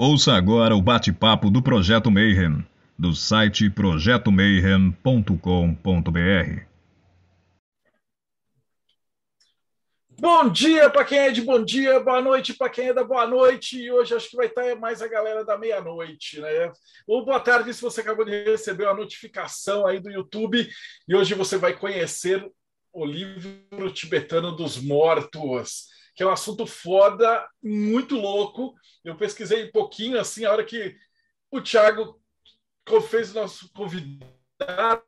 Ouça agora o bate-papo do Projeto Mayhem, do site projetomayhem.com.br. Bom dia para quem é de bom dia, boa noite para quem é da boa noite. E hoje acho que vai estar mais a galera da meia-noite, né? Ou boa tarde se você acabou de receber a notificação aí do YouTube. E hoje você vai conhecer o livro tibetano dos mortos que é um assunto foda, muito louco. Eu pesquisei um pouquinho, assim, a hora que o Thiago fez o nosso convidado.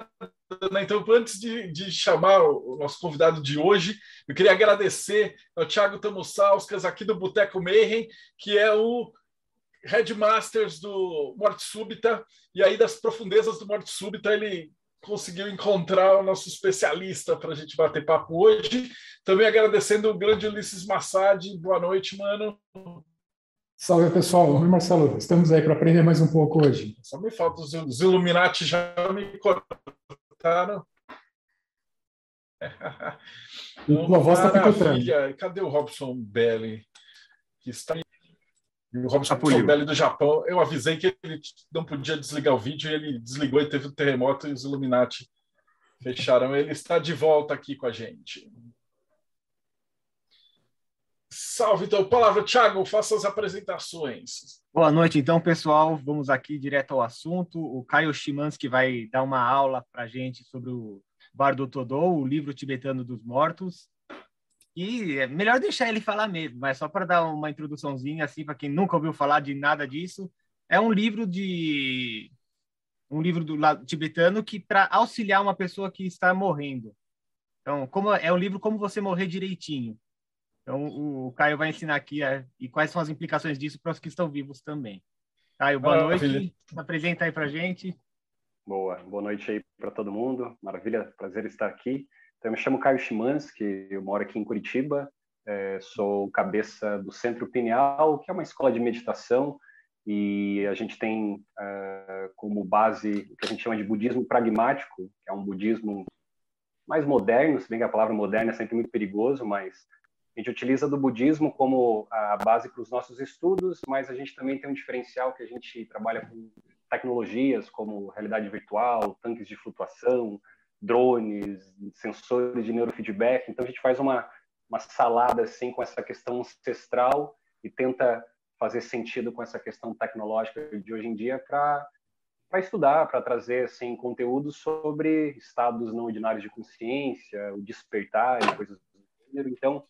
Né? Então, antes de, de, chamar o nosso convidado de hoje, eu queria agradecer ao Thiago Tamussauskas, aqui do Boteco Mayhem, que é o Headmasters do Morte Súbita, e aí das profundezas do Morte Súbita ele conseguiu encontrar o nosso especialista para a gente bater papo hoje. Também agradecendo o grande Ulisses Massad. Boa noite, mano. Salve, pessoal. Oi, Marcelo. Estamos aí para aprender mais um pouco hoje. Só me falta os, os Illuminati já me cortaram. Tua voz está picotando. Cadê o Robson Belli? Que está o Robson Apoio. Belli do Japão, eu avisei que ele não podia desligar o vídeo e ele desligou e teve um terremoto e os Illuminati fecharam. Ele está de volta aqui com a gente. Salve, então. Palavra, Thiago, faça as apresentações. Boa noite, então, pessoal. Vamos aqui direto ao assunto. O Caio Shimansky vai dar uma aula para a gente sobre o Bardo Todô, o livro tibetano dos mortos. E é melhor deixar ele falar mesmo, mas só para dar uma introduçãozinha assim para quem nunca ouviu falar de nada disso, é um livro de um livro do lado tibetano que para auxiliar uma pessoa que está morrendo. Então, como é um livro como você morrer direitinho. Então, o, Caio vai ensinar aqui a, e quais são as implicações disso para os que estão vivos também. Caio, boa noite. Apresenta aí para gente. Boa, boa noite aí para todo mundo. Maravilha, prazer estar aqui. Então, eu me chamo Caio Chimansky, eu moro aqui em Curitiba, é, sou cabeça do Centro Pineal, que é uma escola de meditação, e a gente tem uh, como base o que a gente chama de budismo pragmático, que é um budismo mais moderno, se bem que a palavra moderna é sempre muito perigoso, mas a gente utiliza do budismo como a base para os nossos estudos, mas a gente também tem um diferencial que a gente trabalha com tecnologias como realidade virtual, tanques de flutuação, drones, sensores de neurofeedback. Então a gente faz uma, uma salada assim com essa questão ancestral e tenta fazer sentido com essa questão tecnológica de hoje em dia para para estudar, para trazer assim conteúdo sobre estados não ordinários de consciência, o despertar e coisas do gênero. Então,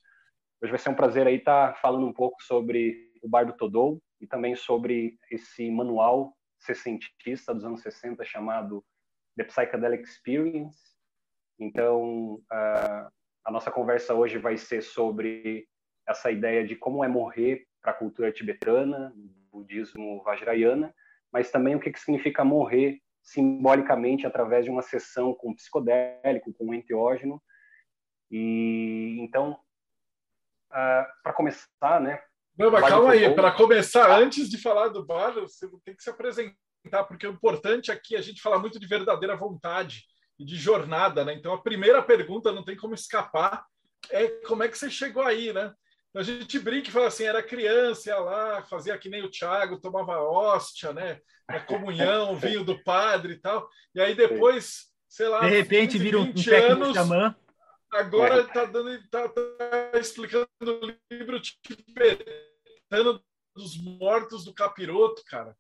hoje vai ser um prazer aí estar tá falando um pouco sobre o Bardo Todou e também sobre esse manual sessentista dos anos 60 chamado The Psychedelic Experience. Então, a, a nossa conversa hoje vai ser sobre essa ideia de como é morrer para a cultura tibetana, budismo vajrayana, mas também o que, que significa morrer simbolicamente através de uma sessão com psicodélico, com enteógeno. E então, uh, para começar, né? Não, mas calma aí, para começar, antes de falar do bar, você tem que se apresentar tá? porque o importante aqui é a gente falar muito de verdadeira vontade e de jornada, né? Então a primeira pergunta não tem como escapar é como é que você chegou aí, né? A gente brinca e fala assim, era criança, ia lá, fazia que nem o Thiago, tomava hóstia, né? A comunhão, vinho do padre e tal. E aí depois, sei lá, de repente 15, vira um, um anos, xamã. Agora está dando, tá, tá explicando o livro tibetano dos mortos do capiroto, cara.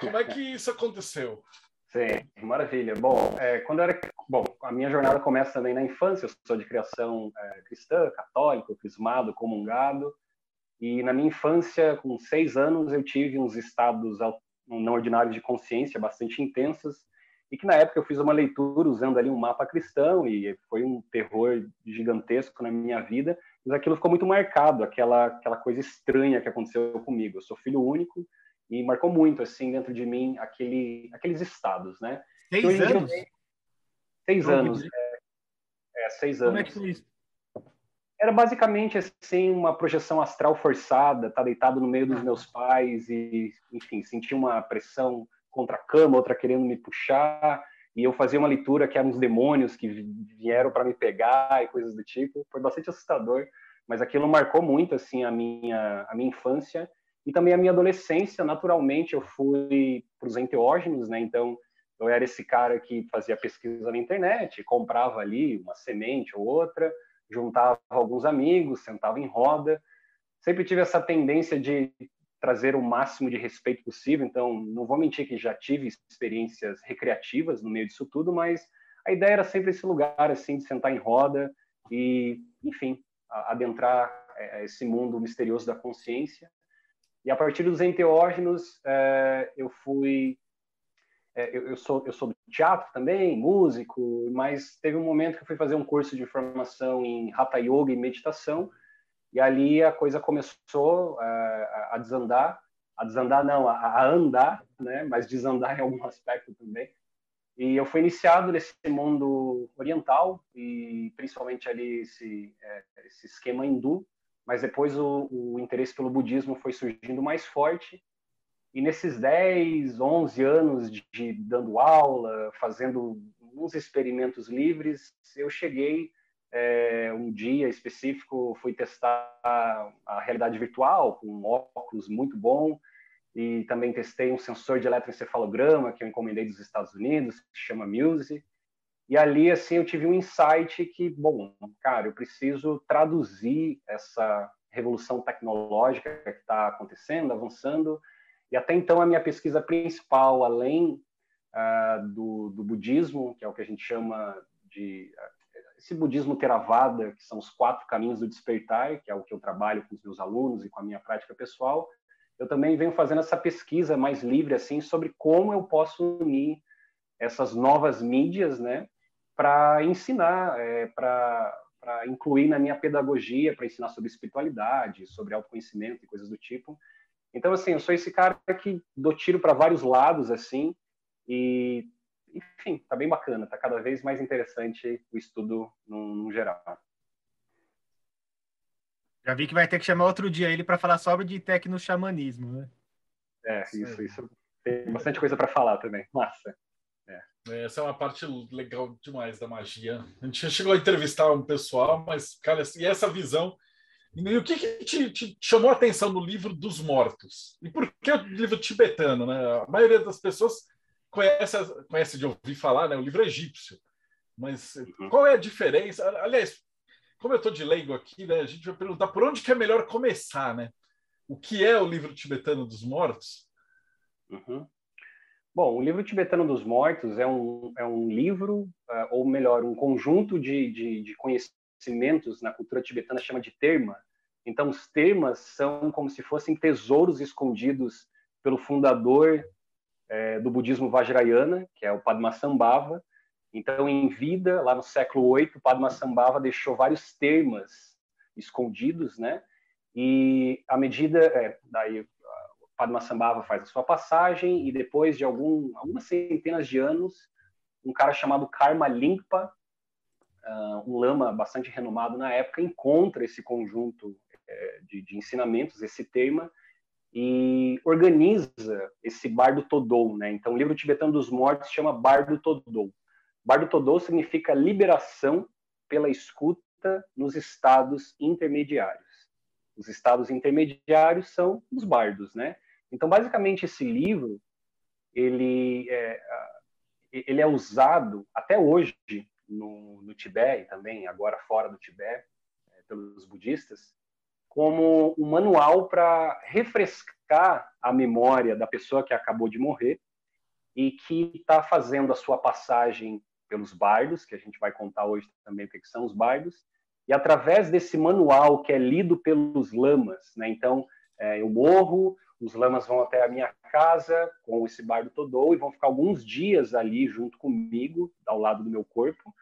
Como é que isso aconteceu? Sim, maravilha. Bom, é, quando eu era bom, a minha jornada começa também na infância. Eu sou de criação é, cristã, católico, crismado, comungado. E na minha infância, com seis anos, eu tive uns estados não ordinários de consciência bastante intensos e que na época eu fiz uma leitura usando ali um mapa cristão e foi um terror gigantesco na minha vida. Mas aquilo ficou muito marcado, aquela aquela coisa estranha que aconteceu comigo. Eu sou filho único e marcou muito assim dentro de mim aquele aqueles estados, né? Seis anos. seis anos. É, é, seis anos. Como é que foi isso? Era basicamente assim uma projeção astral forçada, tá deitado no meio dos ah. meus pais e, enfim, senti uma pressão contra a cama, outra querendo me puxar, e eu fazia uma leitura que eram uns demônios que vieram para me pegar e coisas do tipo. Foi bastante assustador, mas aquilo marcou muito assim a minha a minha infância E também a minha adolescência, naturalmente, eu fui para os enteógenos, né? Então, eu era esse cara que fazia pesquisa na internet, comprava ali uma semente ou outra, juntava alguns amigos, sentava em roda. Sempre tive essa tendência de trazer o máximo de respeito possível, então não vou mentir que já tive experiências recreativas no meio disso tudo, mas a ideia era sempre esse lugar assim de sentar em roda e, enfim, adentrar é, esse mundo misterioso da consciência. E a partir dos enteógenos, é, eu fui é, eu, eu, sou eu sou do teatro também, músico, mas teve um momento que eu fui fazer um curso de formação em Hatha Yoga e meditação, e ali a coisa começou uh, a desandar, a desandar não, a, a, andar, né? Mas desandar em algum aspecto também. E eu fui iniciado nesse mundo oriental e principalmente ali esse, é, esse esquema hindu, mas depois o, o interesse pelo budismo foi surgindo mais forte e nesses 10, 11 anos de, de, dando aula, fazendo uns experimentos livres, eu cheguei é, um dia específico, fui testar a realidade virtual com um óculos muito bom e também testei um sensor de eletroencefalograma que eu encomendei dos Estados Unidos, que chama Muse. E ali, assim, eu tive um insight que, bom, cara, eu preciso traduzir essa revolução tecnológica que está acontecendo, avançando, e até então a minha pesquisa principal, além uh, do, do, budismo, que é o que a gente chama de uh, esse budismo Theravada, que são os quatro caminhos do despertar, que é o que eu trabalho com os meus alunos e com a minha prática pessoal, eu também venho fazendo essa pesquisa mais livre assim sobre como eu posso unir essas novas mídias, né, para ensinar, é, para incluir na minha pedagogia, para ensinar sobre espiritualidade, sobre autoconhecimento e coisas do tipo. Então, assim, eu sou esse cara que dou tiro para vários lados, assim, e, enfim, tá bem bacana, tá cada vez mais interessante o estudo no, no geral. Já vi que vai ter que chamar outro dia ele para falar sobre de tecno-xamanismo, né? É, isso, isso. Tem bastante coisa para falar também. Massa. É. Essa é uma parte legal demais da magia. A gente chegou a entrevistar um pessoal, mas, cara, e essa visão e o que, que te, te, chamou a atenção no livro dos mortos? E por que o livro tibetano? Né? A maioria das pessoas conhece, conhece de ouvir falar, né? o livro egípcio. Mas uhum. qual é a diferença? Aliás, como eu estou de leigo aqui, né, a gente vai perguntar por onde que é melhor começar, né? O que é o livro tibetano dos mortos? Uhum. Bom, o livro tibetano dos mortos é um, é um livro, uh, ou melhor, um conjunto de, de, de conhecimentos na cultura tibetana chama de terma. Então, os termas são como se fossem tesouros escondidos pelo fundador é, do budismo Vajrayana, que é o Padmasambhava. Então, em vida, lá no século VIII, Padmasambhava deixou vários termas escondidos, né? E à medida, é, daí Padmasambhava faz a sua passagem e depois de algum, algumas centenas de anos, um cara chamado Karma Limpa uh, um lama bastante renomado na época encontra esse conjunto é, de, de, ensinamentos, esse tema, e organiza esse Bardo Todou. Né? Então, o livro tibetano dos mortos chama Bardo Todou. Bardo Todou significa liberação pela escuta nos estados intermediários. Os estados intermediários são os bardos, né? Então, basicamente, esse livro ele é, ele é usado até hoje no, no Tibete e também agora fora do Tibete, é, pelos budistas, como um manual para refrescar a memória da pessoa que acabou de morrer e que está fazendo a sua passagem pelos bardos, que a gente vai contar hoje também o que são os bardos, e através desse manual que é lido pelos lamas, né? Então, é, eu morro, os lamas vão até a minha casa com esse bardo Todou e vão ficar alguns dias ali junto comigo, ao lado do meu corpo,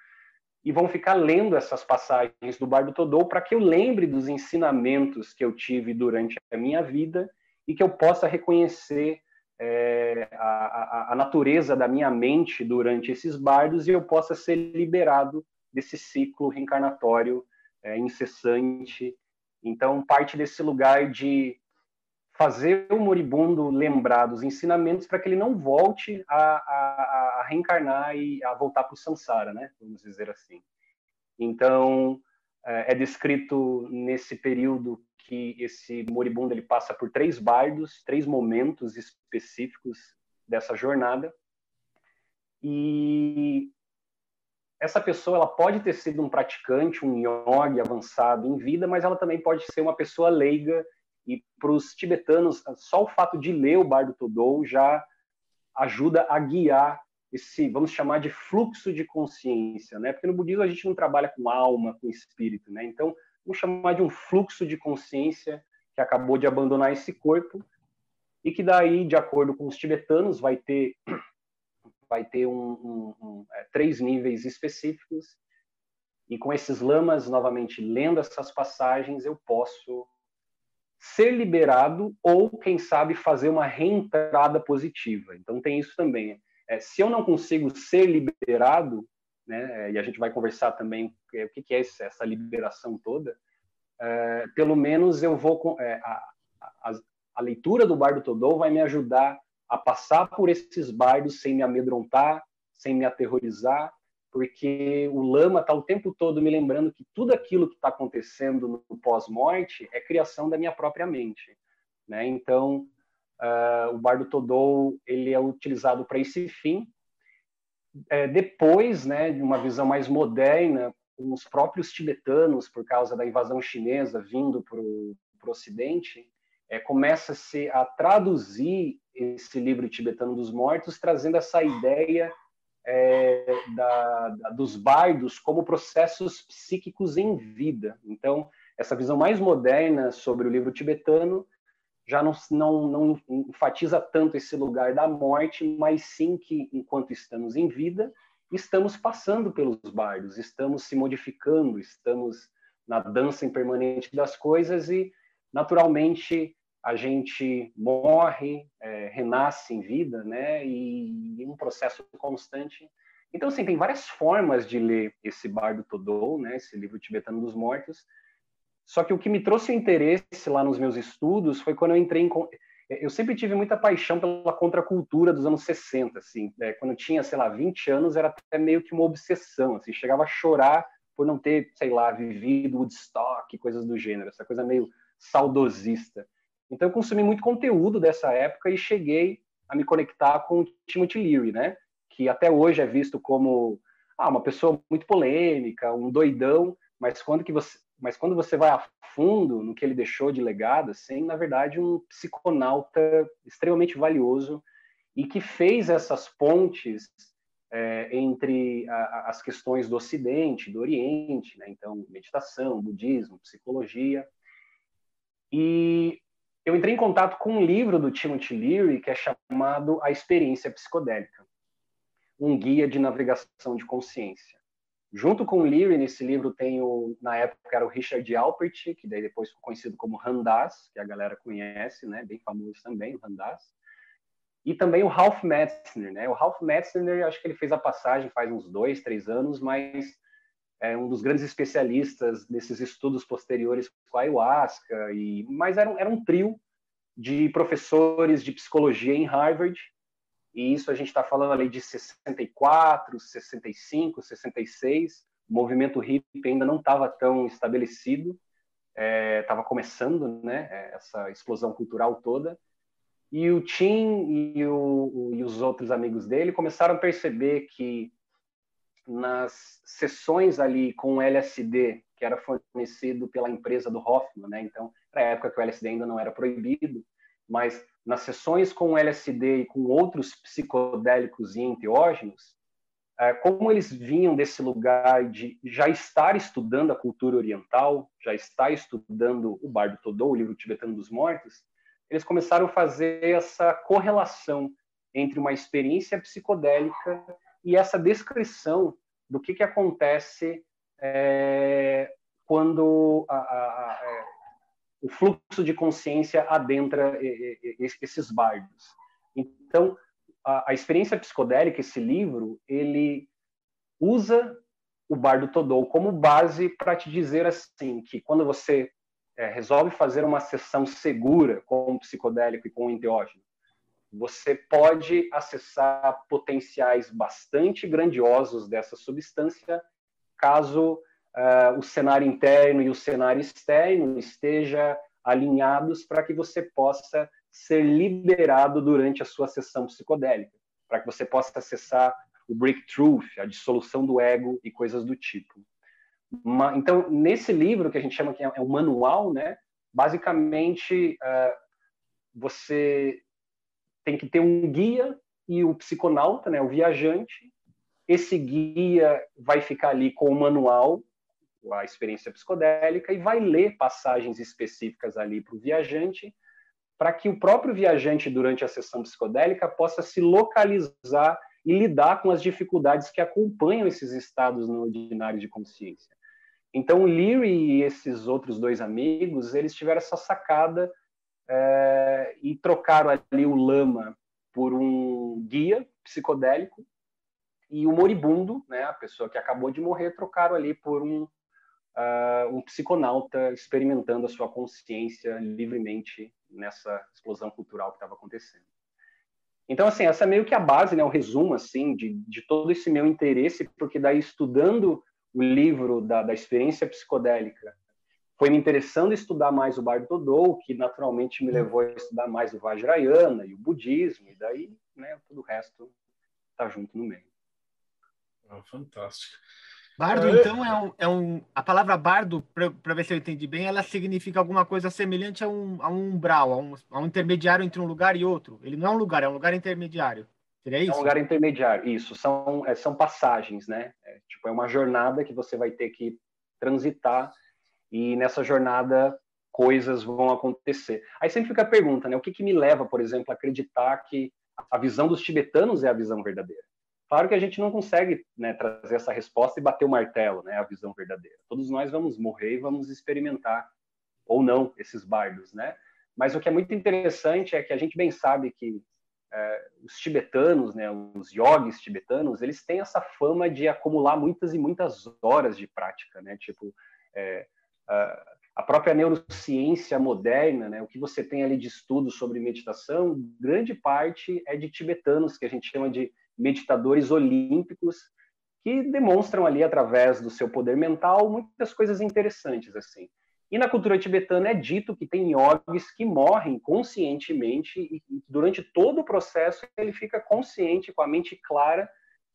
e vão ficar lendo essas passagens do Bardo Todou para que eu lembre dos ensinamentos que eu tive durante a minha vida e que eu possa reconhecer é, a, a, a, natureza da minha mente durante esses bardos e eu possa ser liberado desse ciclo reencarnatório é, incessante. Então, parte desse lugar de fazer o moribundo lembrar dos ensinamentos para que ele não volte a, a, a reencarnar e a voltar para o samsara, né? Vamos dizer assim. Então, é, é descrito nesse período que esse moribundo ele passa por três bardos, três momentos específicos dessa jornada. E essa pessoa ela pode ter sido um praticante, um yogi avançado em vida, mas ela também pode ser uma pessoa leiga. E para os tibetanos, só o fato de ler o Bardo Todou já ajuda a guiar esse, vamos chamar de fluxo de consciência, né? Porque no budismo a gente não trabalha com alma, com espírito, né? Então, vamos chamar de um fluxo de consciência que acabou de abandonar esse corpo e que daí, de acordo com os tibetanos, vai ter vai ter um, um, um, é, três níveis específicos e com esses lamas novamente lendo essas passagens eu posso ser liberado ou quem sabe fazer uma reentrada positiva. Então tem isso também. É, se eu não consigo ser liberado, né, e a gente vai conversar também é, o que, que é essa liberação toda, é, pelo menos eu vou é, a, a, a, leitura do Bardo Todou vai me ajudar a passar por esses bardos sem me amedrontar, sem me aterrorizar, porque o lama está o tempo todo me lembrando que tudo aquilo que está acontecendo no pós-morte é criação da minha própria mente, né? Então Uh, o bardo Todou ele é utilizado para esse fim. É, depois, né, de uma visão mais moderna, com os próprios tibetanos, por causa da invasão chinesa vindo para o Ocidente, é, começa-se a traduzir esse livro tibetano dos mortos, trazendo essa ideia é, da, da, dos bardos como processos psíquicos em vida. Então, essa visão mais moderna sobre o livro tibetano já não, não, não enfatiza tanto esse lugar da morte, mas sim que, enquanto estamos em vida, estamos passando pelos bardos, estamos se modificando, estamos na dança impermanente das coisas e, naturalmente, a gente morre, é, renasce em vida, né? E, um processo constante. Então, assim, tem várias formas de ler esse Bardo Todou, né? Esse livro tibetano dos mortos, só que o que me trouxe o interesse lá nos meus estudos foi quando eu entrei em. Eu sempre tive muita paixão pela contracultura dos anos 60, assim. É, quando eu tinha, sei lá, 20 anos, era até meio que uma obsessão, assim. Chegava a chorar por não ter, sei lá, vivido Woodstock, coisas do gênero, essa coisa meio saudosista. Então eu consumi muito conteúdo dessa época e cheguei a me conectar com Timothy Leary, né? Que até hoje é visto como ah, uma pessoa muito polêmica, um doidão, mas quando que você mas quando você vai a fundo no que ele deixou de legado, assim, na verdade, um psiconauta extremamente valioso e que fez essas pontes é, entre a, as questões do Ocidente, do Oriente, né? então meditação, budismo, psicologia. E eu entrei em contato com um livro do Timothy Leary que é chamado A Experiência Psicodélica, um guia de navegação de consciência. Junto com o Leary, nesse livro tem o, na época era o Richard Alpert, que daí depois ficou conhecido como Randas, que a galera conhece, né, bem famoso também, o Randas. E também o Ralph Metzner, né? O Ralph Metzner, acho que ele fez a passagem faz uns dois, três anos, mas é um dos grandes especialistas desses estudos posteriores com a ayahuasca. E, mas era, era um trio de professores de psicologia em Harvard e isso a gente está falando ali de 64, 65, 66. O movimento hippie ainda não estava tão estabelecido, estava é, começando, né, essa explosão cultural toda. E o Tim e, o, e os outros amigos dele começaram a perceber que nas sessões ali com LSD, que era fornecido pela empresa do Hoffman, né? Então, na época que o LSD ainda não era proibido, mas nas sessões com LSD e com outros psicodélicos e enteógenos, é, como eles vinham desse lugar de já estar estudando a cultura oriental, já estar estudando o Bardo Todou, o livro tibetano dos mortos, eles começaram a fazer essa correlação entre uma experiência psicodélica e essa descrição do que, que acontece é, quando a, a, a, é, o fluxo de consciência adentra esses bardos. Então, a, experiência psicodélica, esse livro, ele usa o bardo Todou como base para te dizer assim que quando você é, resolve fazer uma sessão segura com o psicodélico e com o enteógeno, você pode acessar potenciais bastante grandiosos dessa substância caso uh, o cenário interno e o cenário externo esteja alinhados para que você possa ser liberado durante a sua sessão psicodélica, para que você possa acessar o breakthrough, a dissolução do ego e coisas do tipo. Uma, então, nesse livro que a gente chama que é, é um manual, né? Basicamente, uh, você tem que ter um guia e o psiconauta, né? O viajante. Esse guia vai ficar ali com o manual, a experiência psicodélica, e vai ler passagens específicas ali para o viajante, para que o próprio viajante, durante a sessão psicodélica, possa se localizar e lidar com as dificuldades que acompanham esses estados no ordinário de consciência. Então, Leary e esses outros dois amigos, eles tiveram essa sacada é, e trocaram ali o lama por um guia psicodélico e o moribundo, né, a pessoa que acabou de morrer, trocaram ali por um, uh, um psiconauta experimentando a sua consciência livremente nessa explosão cultural que estava acontecendo. Então, assim, essa é meio que a base, né, o resumo, assim, de, de todo esse meu interesse, porque daí estudando o livro da, da experiência psicodélica, foi me interessando estudar mais o Bardo Todou, que naturalmente me levou a estudar mais o Vajrayana e o budismo, e daí, né, todo o resto tá junto no meio. Ah, fantástico. Bardo, é... então, é um, é um, a palavra bardo, para ver se eu entendi bem, ela significa alguma coisa semelhante a um, a um umbral, a um, a um intermediário entre um lugar e outro. Ele não é um lugar, é um lugar intermediário. Seria isso? É um lugar intermediário, isso. São, é, são passagens, né? É, tipo, é uma jornada que você vai ter que transitar e nessa jornada coisas vão acontecer. Aí sempre fica a pergunta, né? O que, que me leva, por exemplo, a acreditar que a visão dos tibetanos é a visão verdadeira? Claro que a gente não consegue né, trazer essa resposta e bater o martelo, né? A visão verdadeira. Todos nós vamos morrer e vamos experimentar ou não esses bardos, né? Mas o que é muito interessante é que a gente bem sabe que é, os tibetanos, né, os yogis tibetanos, eles têm essa fama de acumular muitas e muitas horas de prática, né? Tipo, é, a, própria neurociência moderna, né, o que você tem ali de estudos sobre meditação, grande parte é de tibetanos, que a gente chama de meditadores olímpicos, que demonstram ali através do seu poder mental muitas coisas interessantes assim. E na cultura tibetana é dito que tem yogis que morrem conscientemente e durante todo o processo ele fica consciente, com a mente clara,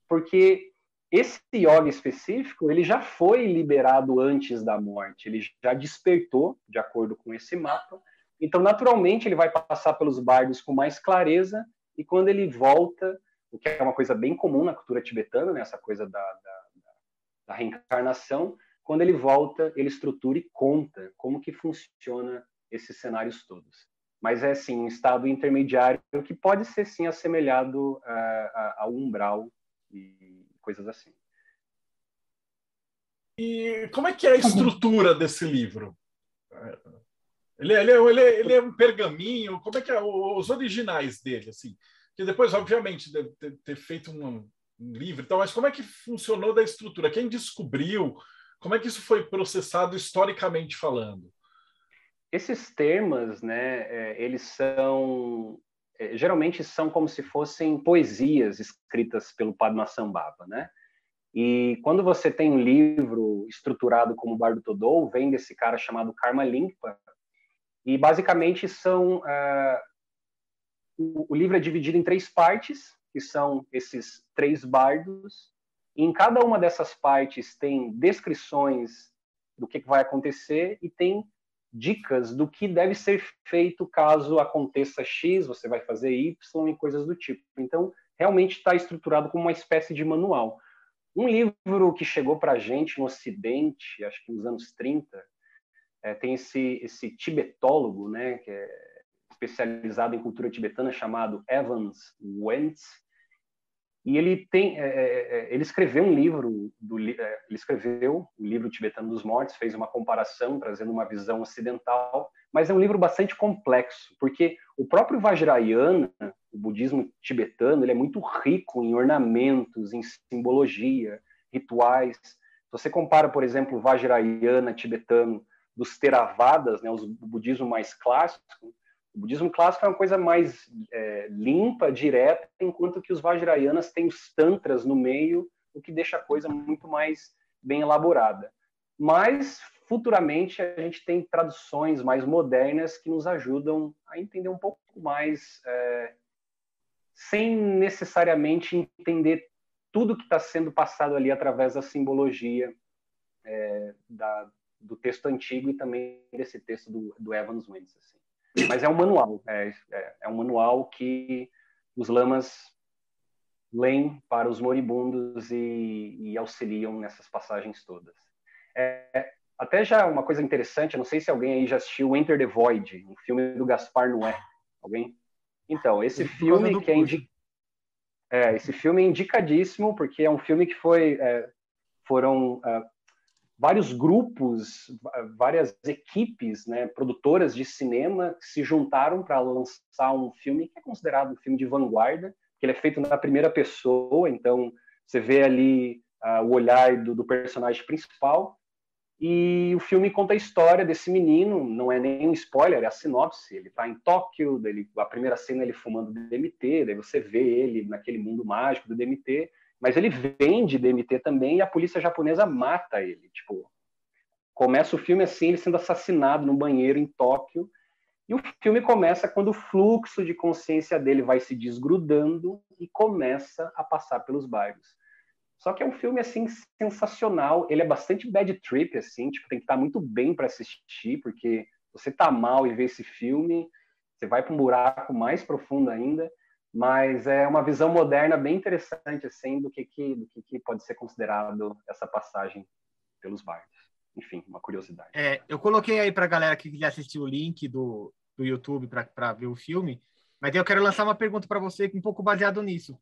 porque esse yoga específico, ele já foi liberado antes da morte, ele já despertou, de acordo com esse mapa. Então, naturalmente, ele vai passar pelos bardos com mais clareza e quando ele volta, o que é uma coisa bem comum na cultura tibetana, né, essa coisa da, da, da reencarnação, quando ele volta, ele estrutura e conta como que funciona esses cenários todos. Mas é, sim, um estado intermediário que pode ser, sim, assemelhado ao umbral e coisas assim. E como é que é a estrutura desse livro? Ele, é, ele, é, ele, é, ele é um pergaminho? Como é que é os originais dele? Assim? Que depois, obviamente, deve ter, ter feito um, um livro e tal, mas como é que funcionou da estrutura? Quem descobriu? Como é que isso foi processado historicamente falando? Esses termos, né, eles são geralmente são como se fossem poesias escritas pelo Padmasambhava, né? E quando você tem um livro estruturado como o Bardo Todou, vem desse cara chamado Karma Limpa, e basicamente são uh, o, o, livro é dividido em três partes, que são esses três bardos, e em cada uma dessas partes tem descrições do que, que vai acontecer e tem dicas do que deve ser feito caso aconteça X, você vai fazer Y e coisas do tipo. Então, realmente está estruturado como uma espécie de manual. Um livro que chegou para a gente no Ocidente, acho que nos anos 30, é, tem esse, esse tibetólogo, né, que é especializado em cultura tibetana, chamado Evans Wentz, e ele tem, é, é, é, ele escreveu um livro, do, ele escreveu o livro Tibetano dos Mortos, fez uma comparação trazendo uma visão ocidental, mas é um livro bastante complexo, porque o próprio Vajrayana, o budismo tibetano, ele é muito rico em ornamentos, em simbologia, rituais. Você compara, por exemplo, o Vajrayana tibetano dos Theravadas, né, o budismo mais clássico, o budismo clássico é uma coisa mais é, limpa, direta, enquanto que os Vajrayanas têm os tantras no meio, o que deixa a coisa muito mais bem elaborada. mas futuramente a gente tem traduções mais modernas que nos ajudam a entender um pouco mais, é, sem necessariamente entender tudo que está sendo passado ali através da simbologia é, da, do texto antigo e também desse texto do, do Evans Wentz. Assim. Mas é um manual, é, é, é um manual que os lamas leem para os moribundos e, e auxiliam nessas passagens todas. É, até já uma coisa interessante, não sei se alguém aí já assistiu Enter the Void, um filme do Gaspar Noé. Alguém? Então, esse filme que é, indi... é, esse filme é indicadíssimo porque é um filme que foi é, foram uh, vários grupos, várias equipes, né, produtoras de cinema que se juntaram para lançar um filme que é considerado um filme de vanguarda, que ele é feito na primeira pessoa, então você vê ali uh, o olhar do, do personagem principal e o filme conta a história desse menino, não é nem um spoiler, é a sinopse. Ele está em Tóquio, a primeira cena ele fumando DMT, daí você vê ele naquele mundo mágico do DMT, mas ele vende DMT também e a polícia japonesa mata ele. Tipo, começa o filme assim, ele sendo assassinado no banheiro em Tóquio, e o filme começa quando o fluxo de consciência dele vai se desgrudando e começa a passar pelos bairros. Só que é um filme assim sensacional. Ele é bastante bad trip assim, tipo, tem que estar muito bem para assistir, porque você tá mal e vê esse filme, você vai para um buraco mais profundo ainda. Mas é uma visão moderna bem interessante assim do que, que do que, que pode ser considerado essa passagem pelos bairros. Enfim, uma curiosidade. É, eu coloquei aí para a galera que quer assistir o link do, do YouTube para ver o filme, mas eu quero lançar uma pergunta para você um pouco baseado nisso.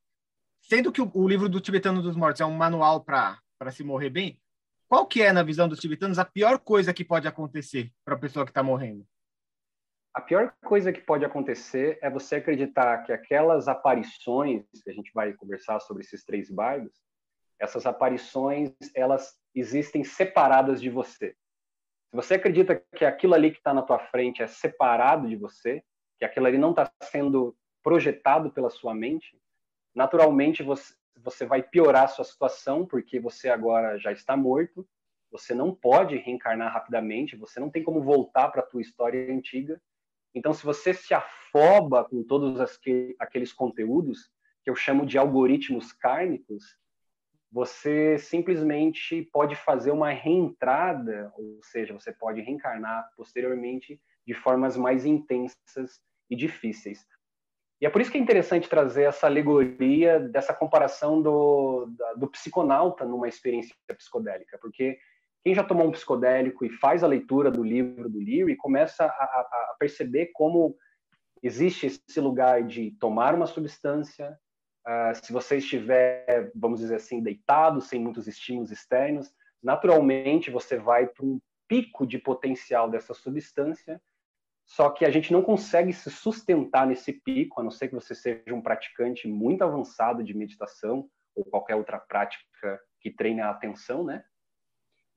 Sendo que o, o livro do Tibetano dos Mortos é um manual para se morrer bem, qual que é, na visão dos tibetanos, a pior coisa que pode acontecer para a pessoa que está morrendo? A pior coisa que pode acontecer é você acreditar que aquelas aparições, que a gente vai conversar sobre esses três bairros, essas aparições, elas existem separadas de você. Se você acredita que aquilo ali que está na tua frente é separado de você, que aquilo ali não está sendo projetado pela sua mente, naturalmente você, você vai piorar a sua situação, porque você agora já está morto, você não pode reencarnar rapidamente, você não tem como voltar para a tua história antiga. Então, se você se afoba com todos aqueles conteúdos, que eu chamo de algoritmos kármicos, você simplesmente pode fazer uma reentrada, ou seja, você pode reencarnar posteriormente de formas mais intensas e difíceis. E é por isso que é interessante trazer essa alegoria dessa comparação do, do psiconauta numa experiência psicodélica, porque quem já tomou um psicodélico e faz a leitura do livro do Leary começa a, a, perceber como existe esse lugar de tomar uma substância, uh, se você estiver, vamos dizer assim, deitado, sem muitos estímulos externos, naturalmente você vai para um pico de potencial dessa substância só que a gente não consegue se sustentar nesse pico, a não ser que você seja um praticante muito avançado de meditação ou qualquer outra prática que treine a atenção, né?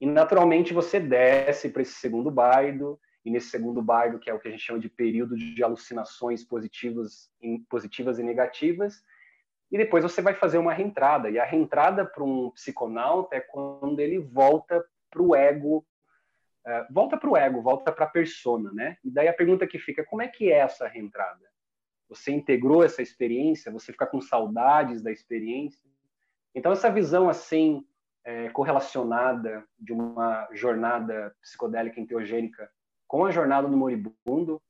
E naturalmente você desce para esse segundo bairro, e nesse segundo bairro, que é o que a gente chama de período de alucinações positivas, positivas e negativas, e depois você vai fazer uma reentrada. E a reentrada para um psiconauta é quando ele volta para o ego volta para o ego, volta para a persona, né? E daí a pergunta que fica, como é que é essa reentrada? Você integrou essa experiência? Você fica com saudades da experiência? Então essa visão assim é, correlacionada de uma jornada psicodélica enteogênica com a jornada do moribundo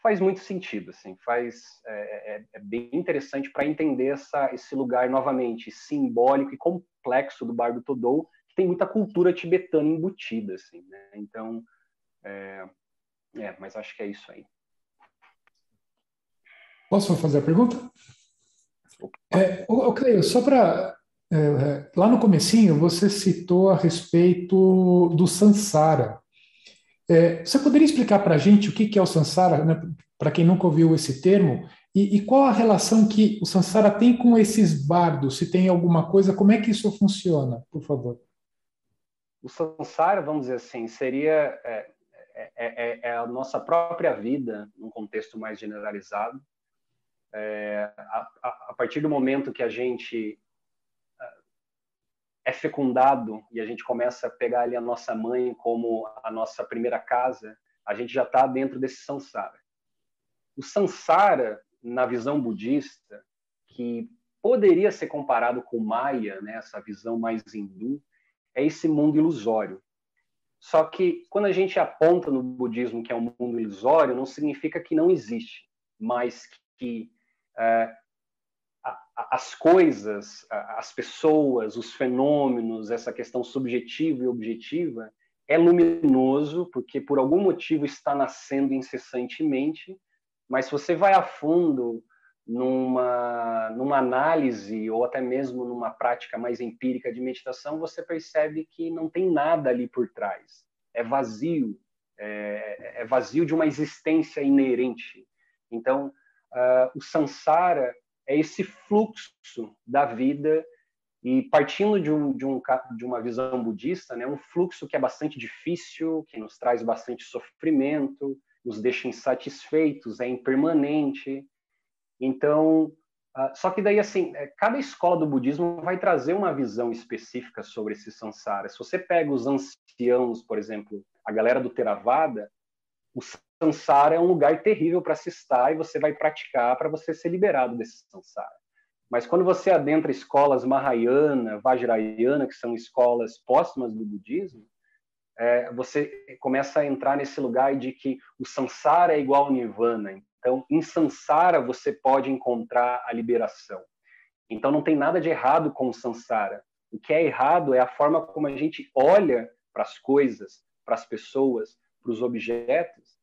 faz muito sentido, assim, faz é, é, é bem interessante para entender essa, esse lugar novamente simbólico e complexo do Bar do Todou tem muita cultura tibetana embutida, assim, né? Então, é, é, mas acho que é isso aí. Posso fazer a pergunta? É, o, Cleio, só para é, é, lá no comecinho você citou a respeito do Sansara. É, você poderia explicar para a gente o que, é o Sansara, né, para quem nunca ouviu esse termo, e, e, qual a relação que o Sansara tem com esses bardos? Se tem alguma coisa, como é que isso funciona, por favor? o samsara, vamos dizer assim, seria é, é, é, é, a nossa própria vida, num contexto mais generalizado. É, a, a, a, partir do momento que a gente é fecundado e a gente começa a pegar ali a nossa mãe como a nossa primeira casa, a gente já está dentro desse samsara. O samsara, na visão budista, que poderia ser comparado com Maya, né, essa visão mais hindu, é esse mundo ilusório. Só que quando a gente aponta no budismo que é um mundo ilusório, não significa que não existe, mas que é, as coisas, as pessoas, os fenômenos, essa questão subjetiva e objetiva é luminoso porque por algum motivo está nascendo incessantemente, mas se você vai a fundo numa numa análise ou até mesmo numa prática mais empírica de meditação, você percebe que não tem nada ali por trás. É vazio, é, é vazio de uma existência inerente. Então, uh, o samsara é esse fluxo da vida e partindo de, um, de, um, de uma visão budista, né, um fluxo que é bastante difícil, que nos traz bastante sofrimento, nos deixa insatisfeitos, é impermanente. Então, uh, só que daí assim, é, cada escola do budismo vai trazer uma visão específica sobre esse samsara. Se você pega os anciãos, por exemplo, a galera do Theravada, o samsara é um lugar terrível para se estar e você vai praticar para você ser liberado desse samsara. Mas quando você adentra escolas Mahayana, Vajrayana, que são escolas póstumas do budismo, é, você começa a entrar nesse lugar de que o samsara é igual ao nirvana. Então, em samsara você pode encontrar a liberação. Então, não tem nada de errado com o samsara. O que é errado é a forma como a gente olha para as coisas, para as pessoas, para os objetos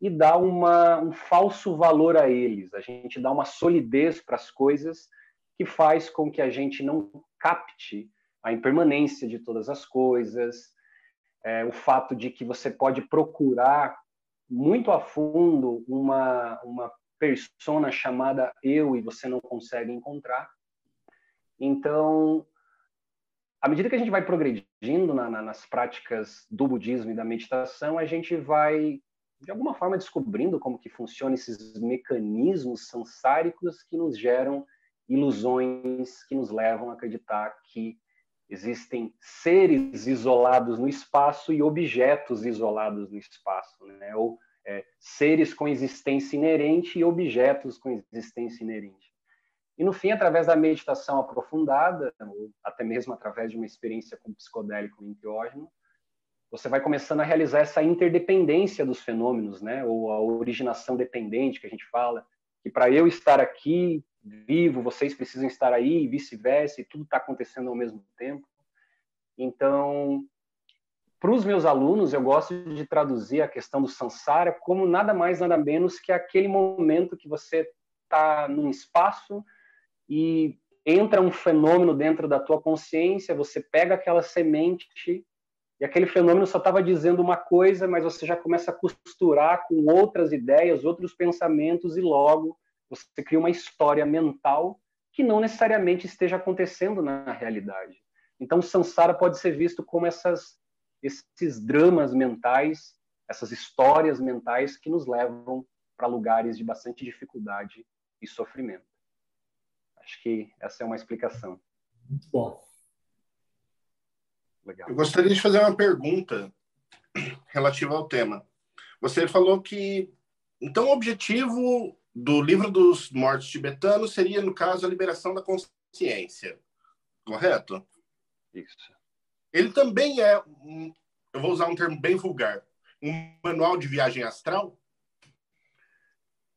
e dá uma, um falso valor a eles. A gente dá uma solidez para as coisas que faz com que a gente não capte a impermanência de todas as coisas, é, o fato de que você pode procurar muito a fundo uma, uma persona chamada eu e você não consegue encontrar. Então, à medida que a gente vai progredindo na, na, nas práticas do budismo e da meditação, a gente vai de alguma forma descobrindo como que funcionam esses mecanismos sansáricos que nos geram ilusões que nos levam a acreditar que existem seres isolados no espaço e objetos isolados no espaço, né? ou é, seres com existência inerente e objetos com existência inerente. E no fim, através da meditação aprofundada, ou até mesmo através de uma experiência com psicodélico enteógeno, você vai começando a realizar essa interdependência dos fenômenos, né? Ou a originação dependente que a gente fala, que para eu estar aqui vivo, vocês precisam estar aí, e vice-versa, e tudo está acontecendo ao mesmo tempo. Então, para os meus alunos, eu gosto de traduzir a questão do samsara como nada mais, nada menos que aquele momento que você está num espaço e entra um fenômeno dentro da tua consciência, você pega aquela semente e aquele fenômeno só estava dizendo uma coisa, mas você já começa a costurar com outras ideias, outros pensamentos, e logo você cria uma história mental que não necessariamente esteja acontecendo na realidade. Então, Sansara pode ser visto como essas, esses dramas mentais, essas histórias mentais que nos levam para lugares de bastante dificuldade e sofrimento. Acho que essa é uma explicação. Muito bom. Legal. Eu gostaria de fazer uma pergunta relativa ao tema. Você falou que então o objetivo do livro dos mortos tibetanos seria, no caso, a liberação da consciência, correto? Isso. Ele também é, um, eu vou usar um termo bem vulgar, um manual de viagem astral?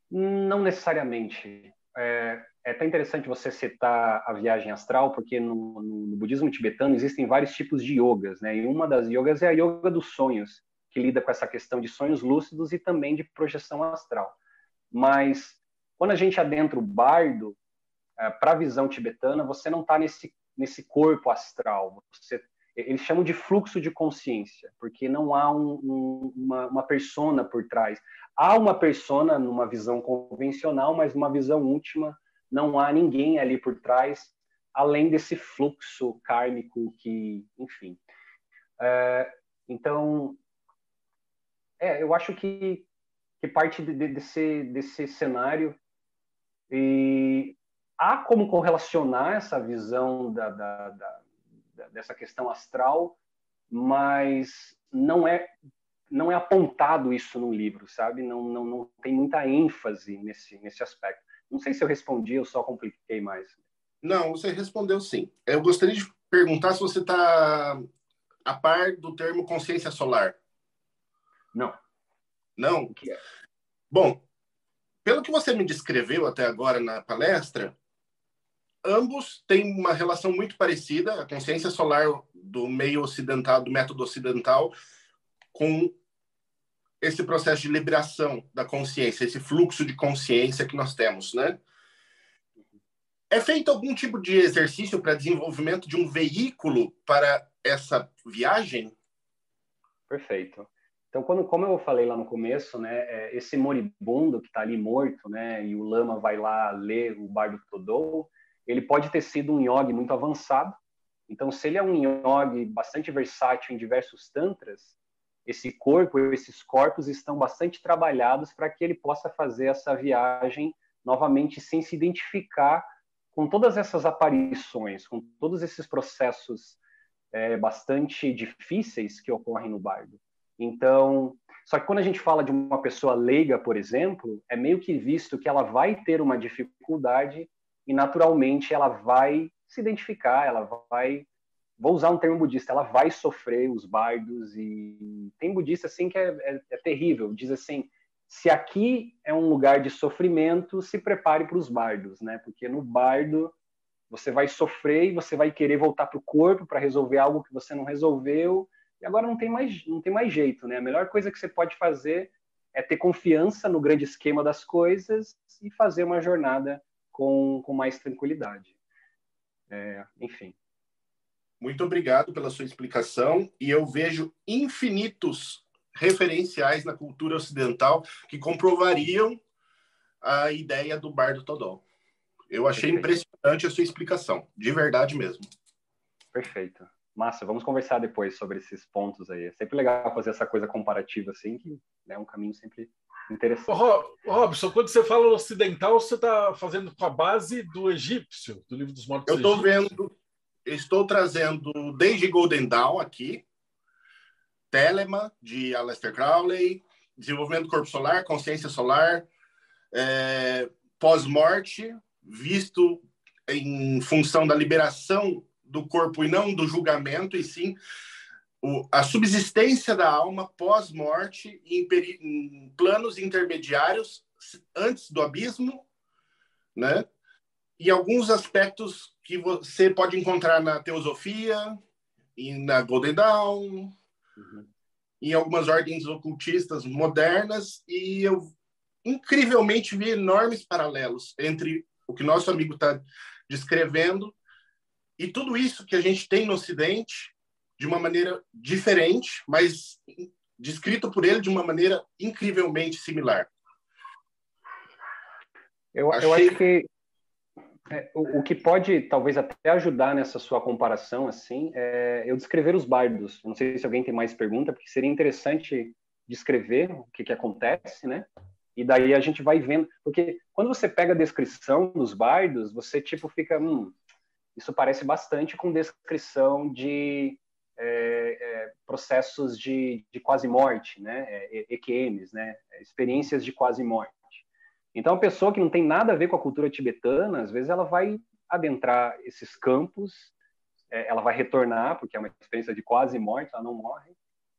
Não necessariamente. É, é até interessante você citar a viagem astral, porque no, no, budismo tibetano existem vários tipos de yogas, né? E uma das yogas é a yoga dos sonhos, que lida com essa questão de sonhos lúcidos e também de projeção astral. Mas quando a gente adentra o bardo, é, para a visão tibetana, você não está nesse, nesse corpo astral. Você, eles chamam de fluxo de consciência, porque não há um, um, uma, uma persona por trás. Há uma persona numa visão convencional, mas numa visão última não há ninguém ali por trás, além desse fluxo kármico que, enfim. É, então, é, eu acho que, que parte de, de, desse, desse cenário e há como correlacionar essa visão da, da, da, dessa questão astral, mas não é não é apontado isso no livro, sabe? Não, não, não tem muita ênfase nesse, nesse aspecto. Não sei se eu respondi, eu só compliquei mais. Não, você respondeu sim. Eu gostaria de perguntar se você está a par do termo consciência solar. Não. Não? O que é? Bom, pelo que você me descreveu até agora na palestra, ambos têm uma relação muito parecida, a consciência solar do meio ocidental, do método ocidental, com esse processo de liberação da consciência, esse fluxo de consciência que nós temos, né? É feito algum tipo de exercício para desenvolvimento de um veículo para essa viagem? Perfeito. Então, quando, como eu falei lá no começo, né, é, esse moribundo que está ali morto, né, e o lama vai lá ler o Bardo Todou, ele pode ter sido um yogi muito avançado. Então, se ele é um yogi bastante versátil em diversos tantras, esse corpo, esses corpos estão bastante trabalhados para que ele possa fazer essa viagem novamente sem se identificar com todas essas aparições, com todos esses processos é, bastante difíceis que ocorrem no bardo. Então, só que quando a gente fala de uma pessoa leiga, por exemplo, é meio que visto que ela vai ter uma dificuldade e naturalmente ela vai se identificar, ela vai vou usar um termo budista, ela vai sofrer os bardos e tem budista assim que é, é, é terrível, diz assim, se aqui é um lugar de sofrimento, se prepare para os bardos, né? Porque no bardo você vai sofrer e você vai querer voltar para o corpo para resolver algo que você não resolveu e agora não tem mais não tem mais jeito, né? A melhor coisa que você pode fazer é ter confiança no grande esquema das coisas e fazer uma jornada com, com mais tranquilidade. É, enfim. Muito obrigado pela sua explicação e eu vejo infinitos referenciais na cultura ocidental que comprovariam a ideia do Bardo Todol. Eu achei Perfeito. impressionante a sua explicação, de verdade mesmo. Perfeito. Massa, vamos conversar depois sobre esses pontos aí. É sempre legal fazer essa coisa comparativa assim, que é um caminho sempre interessante. Robson, quando você fala ocidental, você está fazendo com a base do egípcio, do livro dos mortos Eu estou vendo estou trazendo desde Golden Dawn aqui, Telemann, de Aleister Crowley, desenvolvimento do corpo solar, consciência solar, é, pós-morte, visto em função da liberação do corpo e não do julgamento, e sim o, a subsistência da alma pós-morte em, em planos intermediários antes do abismo, né? e alguns aspectos que você pode encontrar na teosofia e na Golden Dawn, uhum. em algumas ordens ocultistas modernas, e eu incrivelmente vi enormes paralelos entre o que nosso amigo está descrevendo e tudo isso que a gente tem no Ocidente de uma maneira diferente, mas descrito por ele de uma maneira incrivelmente similar. Eu, Achei... eu acho que é, o, o, que pode talvez até ajudar nessa sua comparação, assim, é eu descrever os bardos. Não sei se alguém tem mais pergunta, porque seria interessante descrever o que, que acontece, né? E daí a gente vai vendo, porque quando você pega a descrição dos bardos, você tipo fica, hum, isso parece bastante com descrição de é, é, processos de, de quase morte, né? EQMs, né? Experiências de quase morte. Então, a pessoa que não tem nada a ver com a cultura tibetana, às vezes ela vai adentrar esses campos, é, ela vai retornar, porque é uma experiência de quase morte, ela não morre.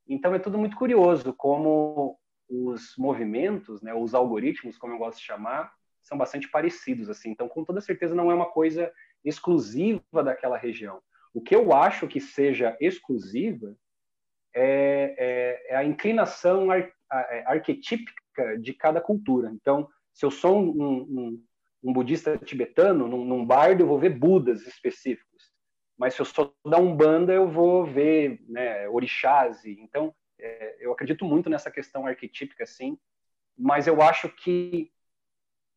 Então, é tudo muito curioso como os movimentos, né, os algoritmos, como eu gosto de chamar, são bastante parecidos. assim. Então, com toda certeza, não é uma coisa exclusiva daquela região. O que eu acho que seja exclusiva é, é, é a inclinação ar, é, arquetípica de cada cultura. Então, se eu sou um, um, um budista tibetano, num, num bardo, eu vou ver budas específicos. Mas se eu sou da Umbanda, eu vou ver né, orixás. Então, é, eu acredito muito nessa questão arquetípica, sim. Mas eu acho que,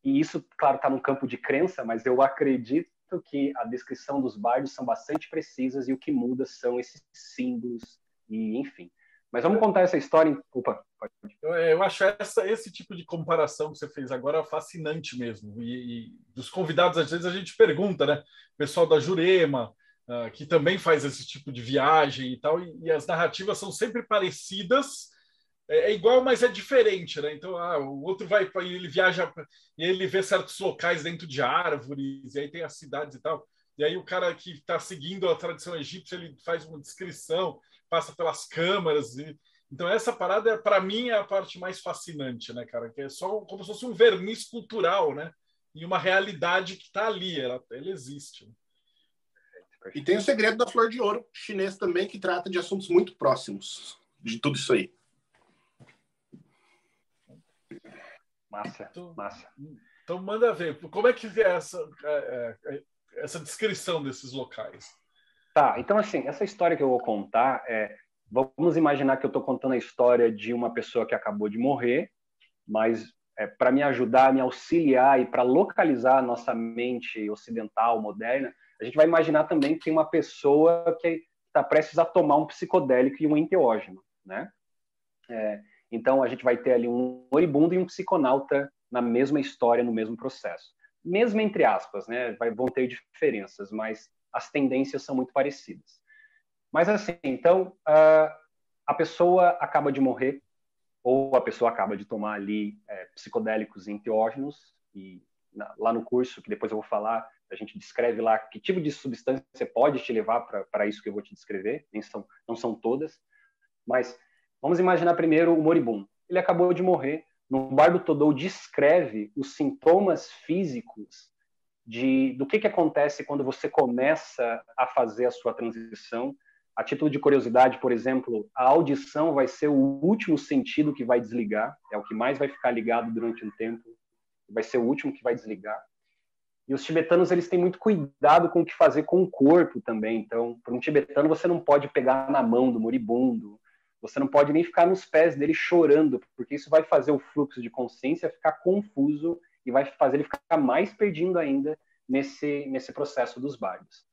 e isso, claro, está no campo de crença, mas eu acredito que a descrição dos bardos são bastante precisas e o que muda são esses símbolos e, enfim. Mas vamos contar essa história. Opa, pode. Eu acho essa, esse tipo de comparação que você fez agora fascinante mesmo. E, e, dos convidados, às vezes a gente pergunta, né? O pessoal da Jurema, uh, que também faz esse tipo de viagem e tal, e, e as narrativas são sempre parecidas, é, é, igual, mas é diferente, né? Então, ah, o outro vai, ele viaja e ele vê certos locais dentro de árvores, e aí tem as cidades e tal. E aí o cara que está seguindo a tradição egípcia, ele faz uma descrição, passa pelas câmaras. E... Então essa parada, para mim, é a parte mais fascinante, né, cara? Que é só como se fosse um verniz cultural, né? E uma realidade que está ali, ela, ela existe. E tem o segredo da flor de ouro chinês também, que trata de assuntos muito próximos de tudo isso aí. Massa, então, massa. Então manda ver, como é que é essa, é, é, essa descrição desses locais? Tá, então assim, essa história que eu vou contar é, vamos imaginar que eu estou contando a história de uma pessoa que acabou de morrer, mas é, para me ajudar, me auxiliar e para localizar a nossa mente ocidental, moderna, a gente vai imaginar também que tem uma pessoa que está prestes a tomar um psicodélico e um enteógeno, né? É, então a gente vai ter ali um moribundo e um psiconauta na mesma história, no mesmo processo. Mesmo entre aspas, né? Vai, vão ter diferenças, mas as tendências são muito parecidas. Mas assim, então uh, a pessoa acaba de morrer ou a pessoa acaba de tomar ali é, psicodélicos enteógenos e na, lá no curso que depois eu vou falar a gente descreve lá que tipo de substância pode te levar para isso que eu vou te descrever nem são não são todas mas vamos imaginar primeiro o moribundo ele acabou de morrer no bar do Todou descreve os sintomas físicos de do que que acontece quando você começa a fazer a sua transição a título de curiosidade, por exemplo, a audição vai ser o último sentido que vai desligar, é o que mais vai ficar ligado durante um tempo, vai ser o último que vai desligar. E os tibetanos eles têm muito cuidado com o que fazer com o corpo também. Então, para um tibetano você não pode pegar na mão do moribundo, você não pode nem ficar nos pés dele chorando, porque isso vai fazer o fluxo de consciência ficar confuso e vai fazer ele ficar mais perdido ainda nesse nesse processo dos bardos.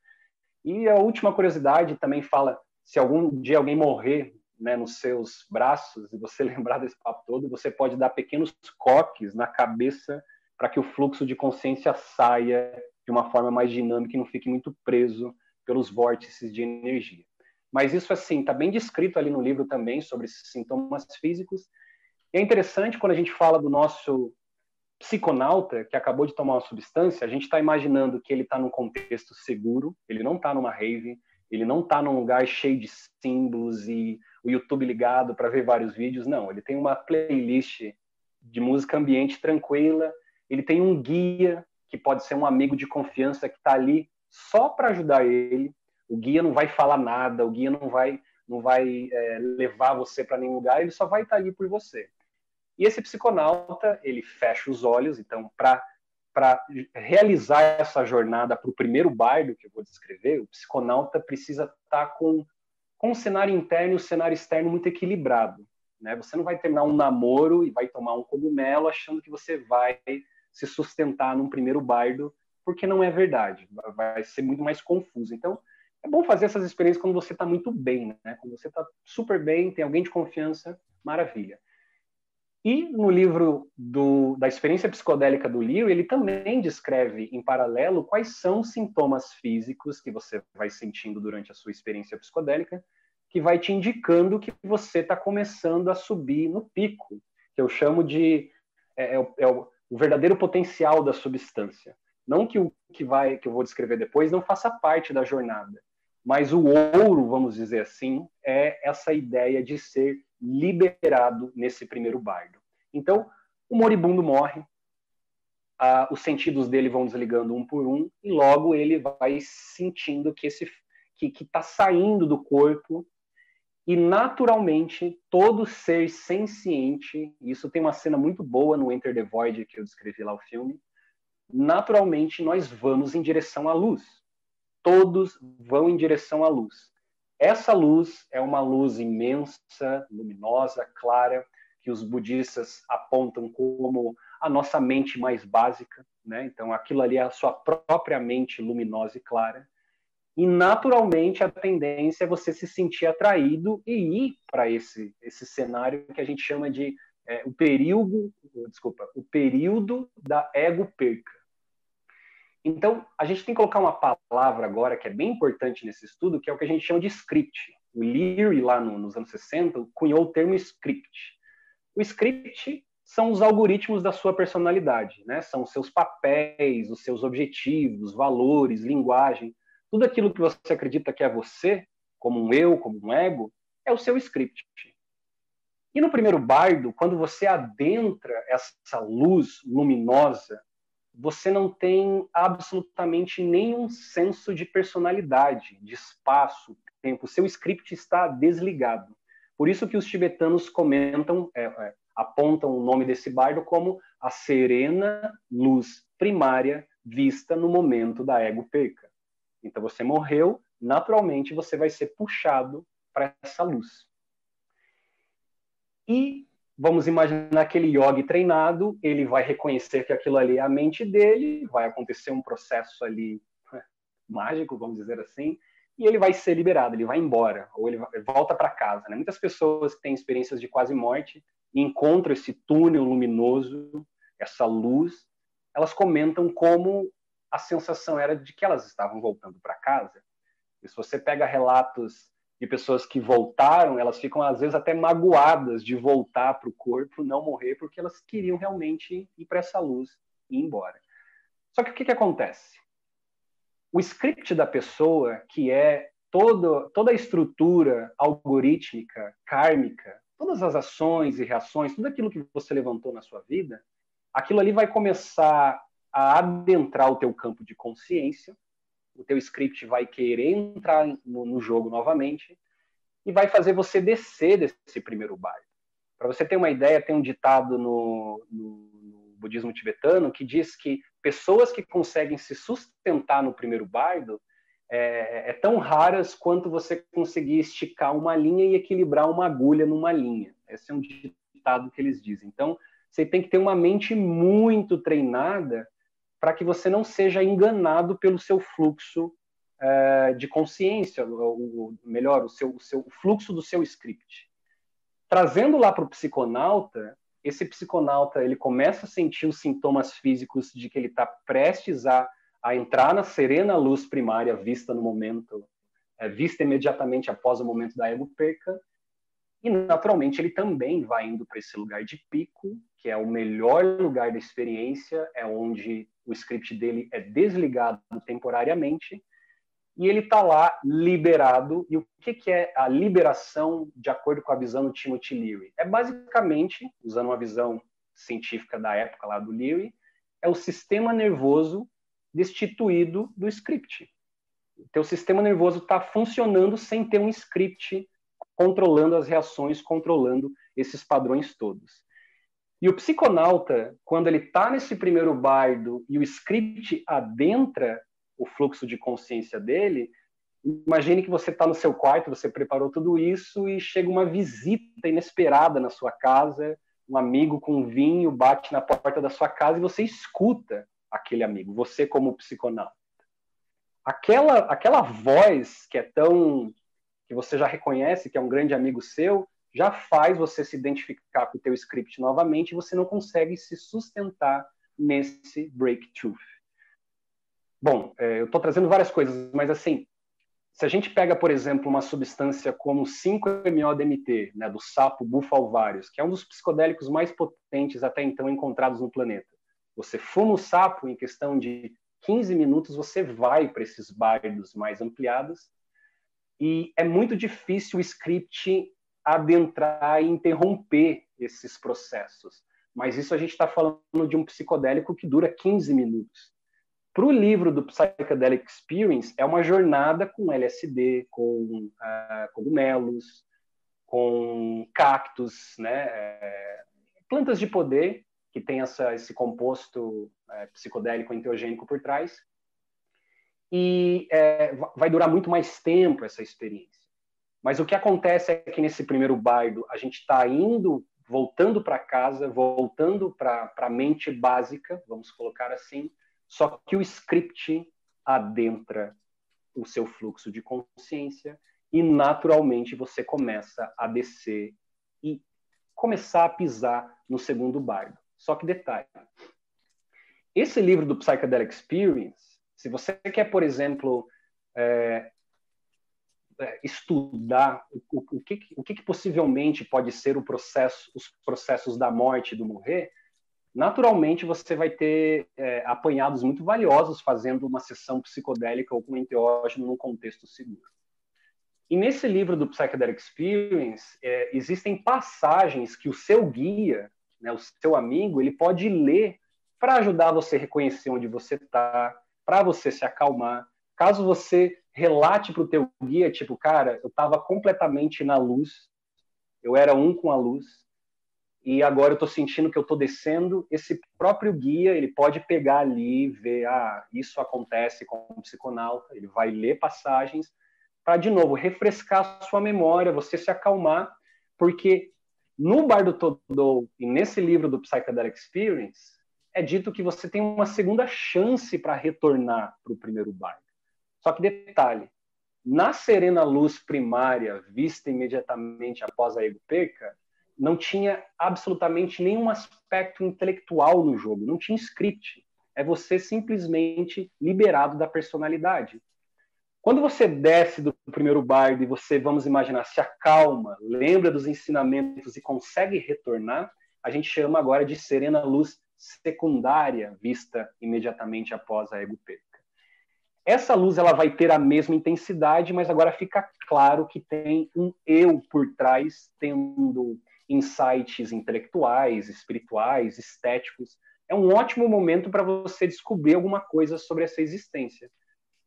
E a última curiosidade também fala: se algum dia alguém morrer né, nos seus braços e você lembrar desse papo todo, você pode dar pequenos coques na cabeça para que o fluxo de consciência saia de uma forma mais dinâmica e não fique muito preso pelos vórtices de energia. Mas isso, assim, está bem descrito ali no livro também sobre esses sintomas físicos. E é interessante quando a gente fala do nosso psiconauta que acabou de tomar uma substância, a gente está imaginando que ele está num contexto seguro, ele não está numa rave, ele não está num lugar cheio de símbolos e o YouTube ligado para ver vários vídeos. Não, ele tem uma playlist de música ambiente tranquila, ele tem um guia que pode ser um amigo de confiança que está ali só para ajudar ele. O guia não vai falar nada, o guia não vai não vai é, levar você para nenhum lugar, ele só vai estar tá ali por você. E esse psiconauta, ele fecha os olhos, então, para realizar essa jornada para o primeiro bardo que eu vou descrever, o psiconauta precisa estar tá com, com o cenário interno e o cenário externo muito equilibrado. Né? Você não vai terminar um namoro e vai tomar um cogumelo achando que você vai se sustentar num primeiro bardo, porque não é verdade. Vai ser muito mais confuso. Então, é bom fazer essas experiências quando você está muito bem, né? Quando você está super bem, tem alguém de confiança, maravilha. E no livro do, da experiência psicodélica do Leo, ele também descreve em paralelo quais são os sintomas físicos que você vai sentindo durante a sua experiência psicodélica, que vai te indicando que você está começando a subir no pico, que eu chamo de é, é, o, é o verdadeiro potencial da substância. Não que o que vai que eu vou descrever depois não faça parte da jornada, mas o ouro, vamos dizer assim, é essa ideia de ser liberado nesse primeiro bardo. Então, o moribundo morre, os sentidos dele vão desligando um por um e logo ele vai sentindo que que está saindo do corpo e naturalmente todo ser senciente, isso tem uma cena muito boa no Enter the Void que eu descrevi lá o filme, naturalmente nós vamos em direção à luz. Todos vão em direção à luz. Essa luz é uma luz imensa, luminosa, clara, que os budistas apontam como a nossa mente mais básica, né? Então aquilo ali é a sua própria mente luminosa e clara. E naturalmente a tendência é você se sentir atraído e ir para esse esse cenário que a gente chama de é, o período, desculpa, o período da ego perca. Então, a gente tem que colocar uma palavra agora que é bem importante nesse estudo, que é o que a gente chama de script. O Leary, lá no, nos anos 60, cunhou o termo script. O script são os algoritmos da sua personalidade, né? São os seus papéis, os seus objetivos, valores, linguagem, tudo aquilo que você acredita que é você, como um eu, como um ego, é o seu script. E no primeiro bardo, quando você adentra essa luz luminosa, você não tem absolutamente nenhum senso de personalidade, de espaço, tempo. Seu script está desligado. Por isso que os tibetanos comentam, é, é, apontam o nome desse bardo como a serena luz primária vista no momento da ego perca. Então você morreu, naturalmente você vai ser puxado para essa luz. E vamos imaginar aquele yogi treinado, ele vai reconhecer que aquilo ali é a mente dele, vai acontecer um processo ali mágico, vamos dizer assim, e ele vai ser liberado, ele vai embora, ou ele volta para casa. Né? Muitas pessoas que têm experiências de quase morte encontram esse túnel luminoso, essa luz, elas comentam como a sensação era de que elas estavam voltando para casa. E se você pega relatos de pessoas que voltaram, elas ficam às vezes até magoadas de voltar para o corpo, não morrer, porque elas queriam realmente ir para essa luz e ir embora. Só que o que, que acontece? O script da pessoa, que é todo, toda a estrutura algorítmica, kármica, todas as ações e reações, tudo aquilo que você levantou na sua vida, aquilo ali vai começar a adentrar o teu campo de consciência o teu script vai querer entrar no, no jogo novamente e vai fazer você descer desse primeiro bairro. Para você ter uma ideia, tem um ditado no, no, no, budismo tibetano que diz que pessoas que conseguem se sustentar no primeiro bardo é, é, tão raras quanto você conseguir esticar uma linha e equilibrar uma agulha numa linha. Esse é um ditado que eles dizem. Então, você tem que ter uma mente muito treinada para que você não seja enganado pelo seu fluxo é, de consciência, ou, melhor, o, seu, o, seu, o fluxo do seu script. Trazendo lá para o psiconauta, esse psiconauta ele começa a sentir os sintomas físicos de que ele está prestes a, a entrar na serena luz primária vista no momento, é, vista imediatamente após o momento da ego perca, e naturalmente ele também vai indo para esse lugar de pico, que é o melhor lugar da experiência, é onde o script dele é desligado temporariamente e ele está lá liberado. E o que, que, é a liberação de acordo com a visão do Timothy Leary? É basicamente, usando uma visão científica da época lá do Leary, é o sistema nervoso destituído do script. O teu sistema nervoso está funcionando sem ter um script controlando as reações, controlando esses padrões todos. E o psiconauta, quando ele está nesse primeiro bardo e o script adentra o fluxo de consciência dele, imagine que você está no seu quarto, você preparou tudo isso e chega uma visita inesperada na sua casa, um amigo com vinho bate na porta da sua casa e você escuta aquele amigo, você como psiconauta. Aquela, aquela voz que é tão que você já reconhece que é um grande amigo seu, já faz você se identificar com o teu script novamente e você não consegue se sustentar nesse breakthrough. Bom, é, eu estou trazendo várias coisas, mas assim, se a gente pega, por exemplo, uma substância como 5-MeO-DMT, né, do sapo bufalvários, que é um dos psicodélicos mais potentes até então encontrados no planeta, você fuma o sapo em questão de 15 minutos, você vai para esses bardos mais ampliados, e é muito difícil o script adentrar e interromper esses processos. Mas isso a gente está falando de um psicodélico que dura 15 minutos. Para o livro do Psychedelic Experience, é uma jornada com LSD, com uh, cogumelos, com cactos, né? É, plantas de poder, que tem essa, esse composto é, psicodélico enteogênico por trás. E é, vai durar muito mais tempo essa experiência. Mas o que acontece é que nesse primeiro bairro a gente está indo, voltando para casa, voltando para a mente básica, vamos colocar assim, só que o script adentra o seu fluxo de consciência e naturalmente você começa a descer e começar a pisar no segundo bairro. Só que detalhe, esse livro do Psychedelic Experience, se você quer, por exemplo, é, estudar o, o, que, o que, possivelmente pode ser o processo, os processos da morte e do morrer, naturalmente você vai ter é, apanhados muito valiosos fazendo uma sessão psicodélica ou com enteógeno num contexto seguro. E nesse livro do Psychedelic Experience, é, existem passagens que o seu guia, né, o seu amigo, ele pode ler para ajudar você a reconhecer onde você está, para você se acalmar. Caso você relate para o teu guia, tipo, cara, eu estava completamente na luz, eu era um com a luz, e agora eu estou sentindo que eu estou descendo. Esse próprio guia, ele pode pegar ali, ver, ah, isso acontece com o psiconauta, ele vai ler passagens para, de novo, refrescar a sua memória, você se acalmar, porque no Bar do Todo e nesse livro do Psychedelic Experience, é dito que você tem uma segunda chance para retornar para o primeiro bar. Só que detalhe, na serena luz primária, vista imediatamente após a ego perca, não tinha absolutamente nenhum aspecto intelectual no jogo, não tinha script. É você simplesmente liberado da personalidade. Quando você desce do primeiro bardo e você, vamos imaginar, se acalma, lembra dos ensinamentos e consegue retornar, a gente chama agora de serena luz secundária, vista imediatamente após a ego perca. Essa luz ela vai ter a mesma intensidade, mas agora fica claro que tem um eu por trás, tendo insights intelectuais, espirituais, estéticos. É um ótimo momento para você descobrir alguma coisa sobre essa existência.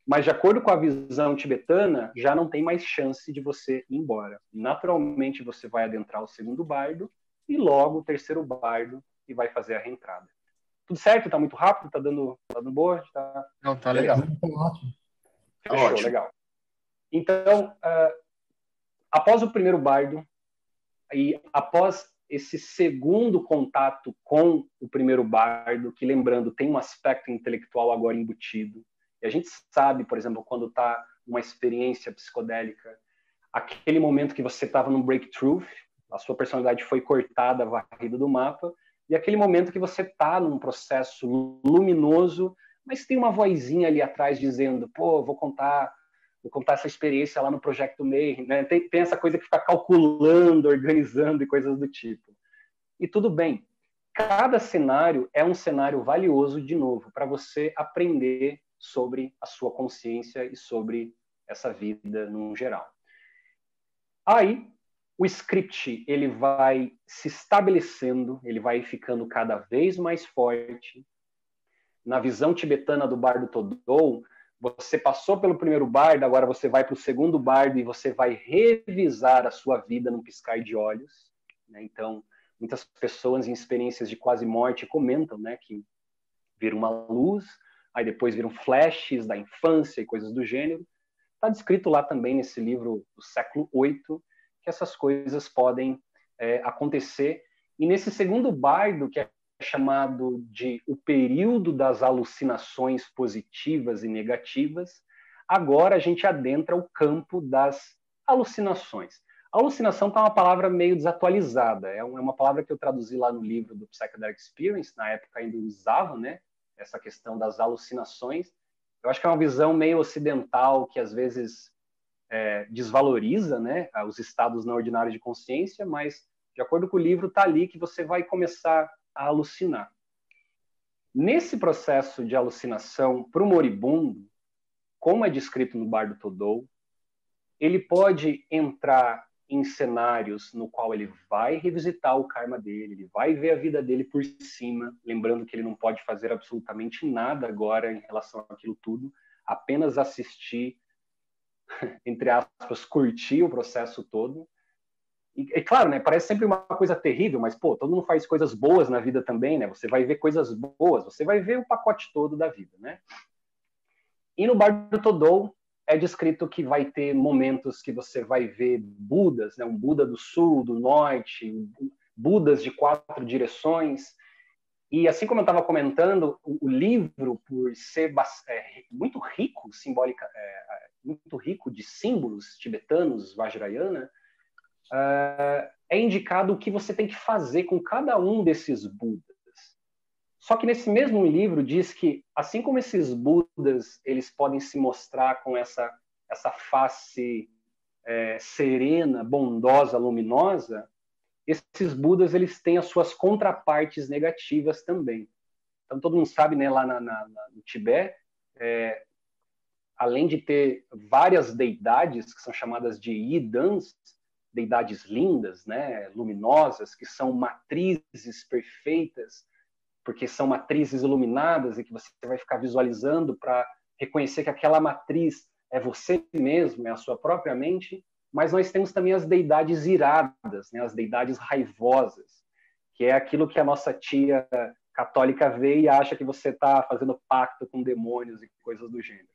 Mas, de acordo com a visão tibetana, já não tem mais chance de você ir embora. Naturalmente, você vai adentrar o segundo bardo e logo o terceiro bardo e vai fazer a reentrada. Tudo certo? Tá muito rápido? Tá dando, tá dando boa? Tá... Não, tá legal. Tá ótimo. Fechou, ótimo. legal. Então, uh, após o primeiro bardo e após esse segundo contato com o primeiro bardo, que lembrando tem um aspecto intelectual agora embutido, e a gente sabe, por exemplo, quando está uma experiência psicodélica, aquele momento que você estava num breakthrough, a sua personalidade foi cortada, varrida do mapa, e aquele momento que você está num processo luminoso, mas tem uma vozinha ali atrás dizendo, pô, vou contar, vou contar essa experiência lá no Projeto Mayhem, né? Tem, tem essa coisa que fica calculando, organizando e coisas do tipo. E tudo bem. Cada cenário é um cenário valioso, de novo, para você aprender sobre a sua consciência e sobre essa vida no geral. Aí, o script ele vai se estabelecendo, ele vai ficando cada vez mais forte. Na visão tibetana do bardo Todou, você passou pelo primeiro bardo, agora você vai para o segundo bardo e você vai revisar a sua vida num piscar de olhos. Né? Então, muitas pessoas em experiências de quase morte comentam né, que viram uma luz, aí depois viram flashes da infância e coisas do gênero. Está descrito lá também nesse livro do século VIII, que essas coisas podem é, acontecer. E nesse segundo bardo, que é chamado de o período das alucinações positivas e negativas, agora a gente adentra o campo das alucinações. alucinação está uma palavra meio desatualizada, é, é uma palavra que eu traduzi lá no livro do Psychedelic Experience, na época ainda usava, né, essa questão das alucinações. Eu acho que é uma visão meio ocidental que às vezes é, desvaloriza né, os estados não ordinários de consciência, mas, de acordo com o livro, está ali que você vai começar a alucinar. Nesse processo de alucinação para o moribundo, como é descrito no Bardo Todou, ele pode entrar em cenários no qual ele vai revisitar o karma dele, ele vai ver a vida dele por cima, lembrando que ele não pode fazer absolutamente nada agora em relação àquilo tudo, apenas assistir entre aspas, curtir o processo todo. E, é claro, né, parece sempre uma coisa terrível, mas, pô, todo mundo faz coisas boas na vida também, né? Você vai ver coisas boas, você vai ver o pacote todo da vida, né? E no Bar do Todou é descrito que vai ter momentos que você vai ver Budas, né? Um Buda do sul, do norte, Budas de quatro direções, e assim como eu estava comentando, o, livro, por ser é, muito rico simbólica, é, muito rico de símbolos tibetanos, Vajrayana, é, é indicado o que você tem que fazer com cada um desses Budas. Só que nesse mesmo livro diz que, assim como esses Budas, eles podem se mostrar com essa, essa face é, serena, bondosa, luminosa, esses Budas eles têm as suas contrapartes negativas também. Então todo mundo sabe, né, lá na, na, no Tibete, é, além de ter várias deidades que são chamadas de idans, deidades lindas, né, luminosas, que são matrizes perfeitas, porque são matrizes iluminadas e que você vai ficar visualizando para reconhecer que aquela matriz é você mesmo, é a sua própria mente. Mas nós temos também as deidades iradas, né, as deidades raivosas, que é aquilo que a nossa tia católica vê e acha que você está fazendo pacto com demônios e coisas do gênero.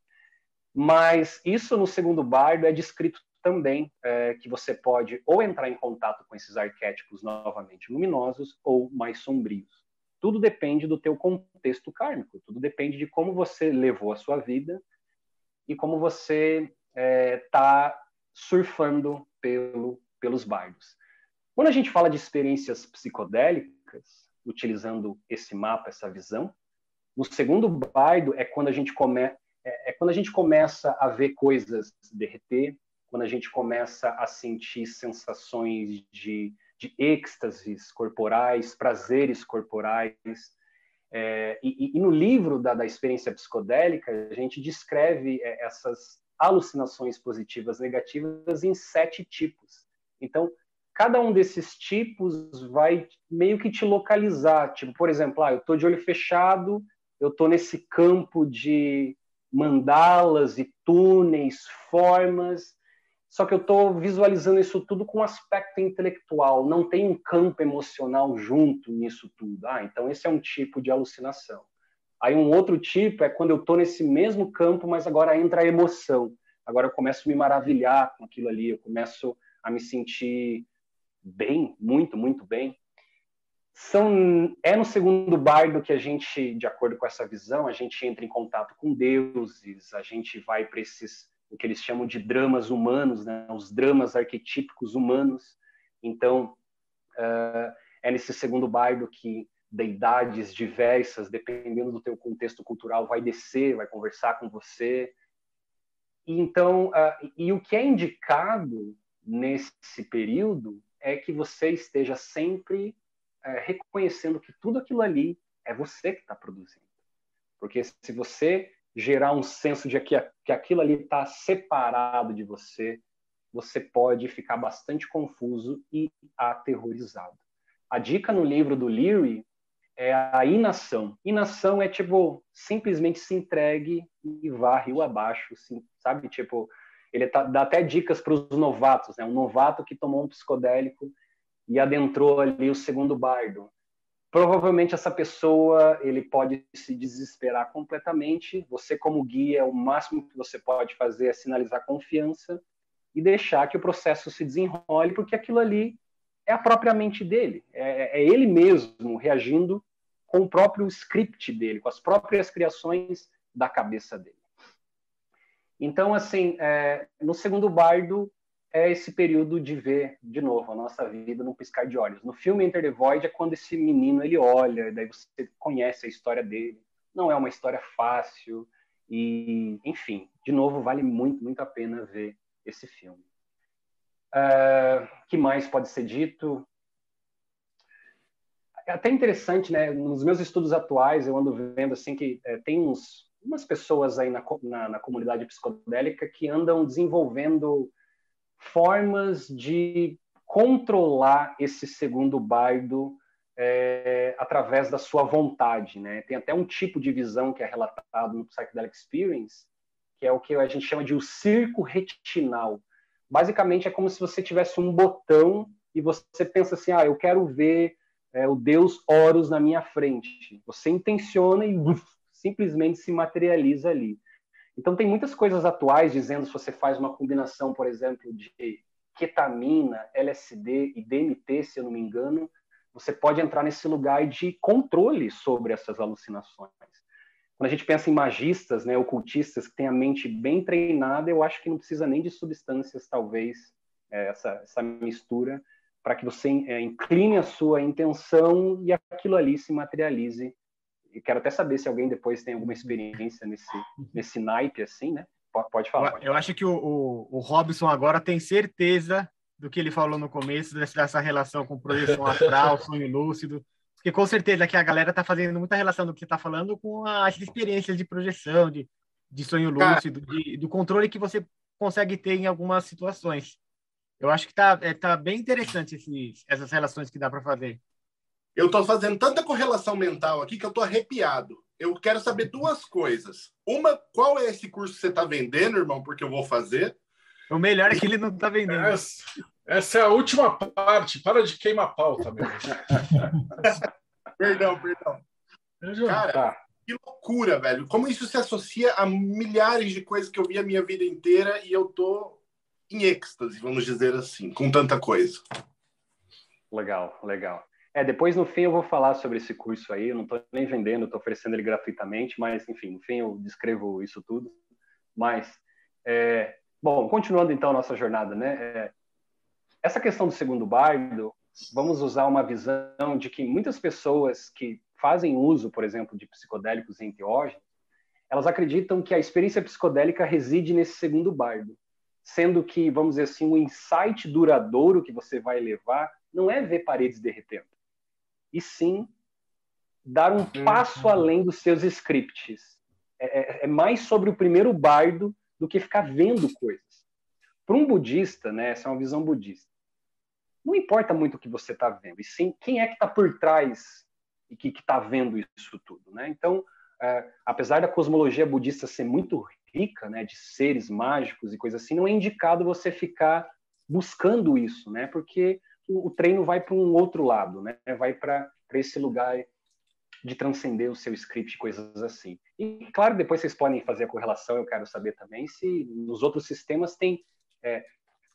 Mas isso no segundo bardo é descrito também é, que você pode ou entrar em contato com esses arquétipos novamente luminosos ou mais sombrios. Tudo depende do teu contexto kármico, tudo depende de como você levou a sua vida e como você está é, tá surfando pelo, pelos bardos. Quando a gente fala de experiências psicodélicas, utilizando esse mapa, essa visão, no segundo bardo é quando a gente come, é, é quando a gente começa a ver coisas derreter, quando a gente começa a sentir sensações de, de êxtases corporais, prazeres corporais. É, e, e, no livro da, da, experiência psicodélica, a gente descreve é, essas alucinações positivas negativas em sete tipos. Então, cada um desses tipos vai meio que te localizar. Tipo, por exemplo, ah, eu estou de olho fechado, eu estou nesse campo de mandalas e túneis, formas, só que eu estou visualizando isso tudo com aspecto intelectual, não tem um campo emocional junto nisso tudo. Ah, então esse é um tipo de alucinação. Aí um outro tipo é quando eu estou nesse mesmo campo, mas agora entra a emoção. Agora eu começo a me maravilhar com aquilo ali, eu começo a me sentir bem, muito, muito bem. São, é no segundo bardo que a gente, de acordo com essa visão, a gente entra em contato com deuses, a gente vai para esses o que eles chamam de dramas humanos, né? os dramas arquetípicos humanos. Então, uh, é nesse segundo bardo que deidades diversas, dependendo do teu contexto cultural, vai descer, vai conversar com você. E, então, uh, e o que é indicado nesse período é que você esteja sempre uh, reconhecendo que tudo aquilo ali é você que está produzindo. Porque se você gerar um senso de que, que aquilo ali está separado de você, você pode ficar bastante confuso e aterrorizado. A dica no livro do Leary é a inação. Inação é tipo simplesmente se entregue e vá rio abaixo, assim, sabe? Tipo, ele tá, dá até dicas para os novatos, né? Um novato que tomou um psicodélico e adentrou ali o segundo bardo provavelmente essa pessoa ele pode se desesperar completamente. Você como guia, o máximo que você pode fazer é sinalizar confiança e deixar que o processo se desenrole, porque aquilo ali é a própria mente dele, é, é ele mesmo reagindo com o próprio script dele, com as próprias criações da cabeça dele. Então, assim, é, no segundo bardo, é esse período de ver de novo a nossa vida num piscar de olhos. No filme Enter the Void é quando esse menino ele olha, daí você conhece a história dele. Não é uma história fácil e, enfim, de novo vale muito, muito a pena ver esse filme. Uh, que mais pode ser dito? É até interessante, né? Nos meus estudos atuais eu ando vendo assim que é, tem uns umas pessoas aí na, na, na comunidade psicodélica que andam desenvolvendo formas de controlar esse segundo bardo é, através da sua vontade, né? Tem até um tipo de visão que é relatado no Psychedelic Experience, que é o que a gente chama de o circo retinal. Basicamente é como se você tivesse um botão e você pensa assim, ah, eu quero ver é, o Deus Horus na minha frente. Você intenciona e uf, simplesmente se materializa ali. Então, tem muitas coisas atuais dizendo se você faz uma combinação, por exemplo, de ketamina, LSD e DMT, se eu não me engano, você pode entrar nesse lugar de controle sobre essas alucinações. Quando a gente pensa em magistas, né, ocultistas que têm a mente bem treinada, eu acho que não precisa nem de substâncias, talvez, é, essa, essa mistura, para que você é, incline a sua intenção e aquilo ali se materialize e quero até saber se alguém depois tem alguma experiência nesse, nesse naipe assim, né? Pode falar. Pode. Eu acho que o, o, o, Robson agora tem certeza do que ele falou no começo, dessa relação com projeção astral, sonho lúcido, porque com certeza que a galera está fazendo muita relação do que está falando com as experiências de projeção, de, de sonho lúcido, de, do controle que você consegue ter em algumas situações. Eu acho que está é, tá bem interessante esses, essas relações que dá para fazer. Eu estou fazendo tanta correlação mental aqui que eu estou arrepiado. Eu quero saber duas coisas. Uma, qual é esse curso que você está vendendo, irmão? Porque eu vou fazer. O melhor é que ele não está vendendo. Essa, essa, é a última parte. Para de queimar a pauta, meu. perdão, perdão. Cara, tá. que loucura, velho. Como isso se associa a milhares de coisas que eu vi a minha vida inteira e eu tô em êxtase, vamos dizer assim, com tanta coisa. Legal, legal. É, depois no fim eu vou falar sobre esse curso aí, eu não estou nem vendendo, estou oferecendo ele gratuitamente, mas enfim, no fim eu descrevo isso tudo. Mas, é, bom, continuando então a nossa jornada, né? É, essa questão do segundo bardo, vamos usar uma visão de que muitas pessoas que fazem uso, por exemplo, de psicodélicos e enteógenos, elas acreditam que a experiência psicodélica reside nesse segundo bardo, sendo que, vamos dizer assim, o insight duradouro que você vai levar não é ver paredes derretendo e sim dar um uhum. passo além dos seus scripts. É, é, é, mais sobre o primeiro bardo do que ficar vendo coisas. Para um budista, né, essa é uma visão budista, não importa muito o que você está vendo, e sim quem é que está por trás e que está vendo isso tudo. Né? Então, é, apesar da cosmologia budista ser muito rica, né, de seres mágicos e coisas assim, não é indicado você ficar buscando isso, né? Porque o, treino vai para um outro lado, né? Vai para esse lugar de transcender o seu script, coisas assim. E claro, depois vocês podem fazer a correlação. Eu quero saber também se nos outros sistemas tem, é,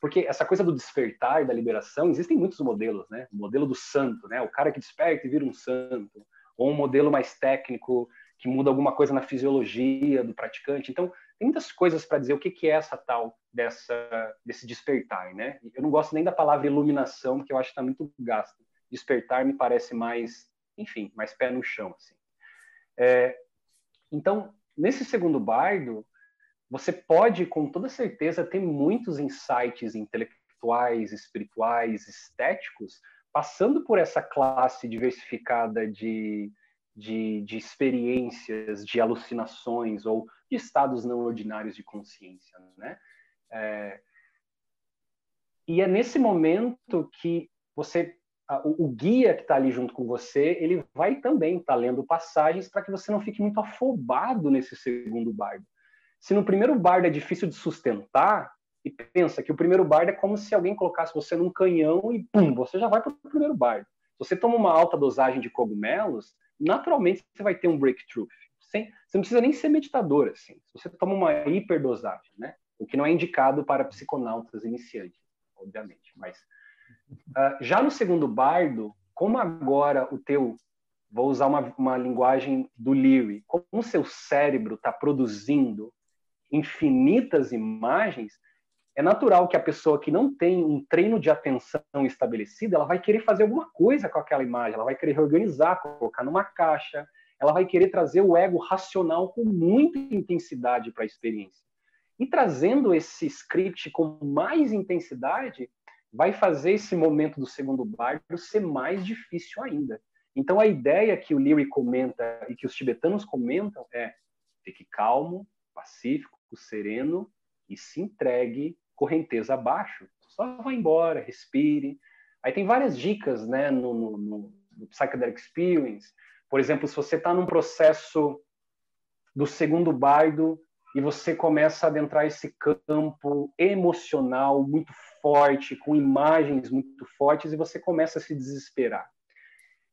porque essa coisa do despertar e da liberação existem muitos modelos, né? O modelo do santo, né? O cara que desperta e vira um santo, ou um modelo mais técnico que muda alguma coisa na fisiologia do praticante. Então, tem muitas coisas para dizer o que, que é essa tal dessa desse despertar, né? Eu não gosto nem da palavra iluminação, porque eu acho que está muito gasto. Despertar me parece mais, enfim, mais pé no chão, assim. É, então, nesse segundo bardo, você pode, com toda certeza, ter muitos insights intelectuais, espirituais, estéticos, passando por essa classe diversificada de, de, de experiências, de alucinações ou de estados não ordinários de consciência, né? É, e é nesse momento que você, o, o guia que está ali junto com você, ele vai também estar tá lendo passagens para que você não fique muito afobado nesse segundo bardo. Se no primeiro bardo é difícil de sustentar, e pensa que o primeiro bardo é como se alguém colocasse você num canhão e pum, você já vai para o primeiro bardo. Se você toma uma alta dosagem de cogumelos, naturalmente você vai ter um breakthrough sem, você não precisa nem ser meditador, assim. Você toma uma hiperdosagem, né? O que não é indicado para psiconautas iniciantes, obviamente. Mas uh, já no segundo bardo, como agora o teu, vou usar uma, uma linguagem do Leary, como o seu cérebro está produzindo infinitas imagens, é natural que a pessoa que não tem um treino de atenção estabelecido, ela vai querer fazer alguma coisa com aquela imagem, ela vai querer reorganizar, colocar numa caixa, ela vai querer trazer o ego racional com muita intensidade para a experiência. E trazendo esse script com mais intensidade, vai fazer esse momento do segundo bardo ser mais difícil ainda. Então, a ideia que o Leary comenta e que os tibetanos comentam é fique calmo, pacífico, sereno e se entregue correnteza abaixo. Só vá embora, respire. Aí tem várias dicas né, no, no, no, Psychedelic Experience, por exemplo, se você está num processo do segundo bardo e você começa a adentrar esse campo emocional muito forte, com imagens muito fortes, e você começa a se desesperar.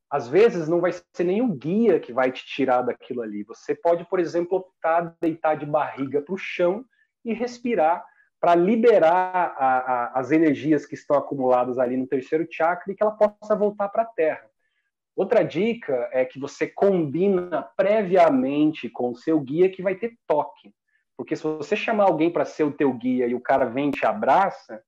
Às vezes não vai ser o guia que vai te tirar daquilo ali. Você pode, por exemplo, optar deitar de barriga para o chão e respirar para liberar a, a, as energias que estão acumuladas ali no terceiro chakra e que ela possa voltar para a Terra. Outra dica é que você combina previamente com o seu guia que vai ter toque. Porque se você chamar alguém para ser o teu guia e o cara vem e te abraça,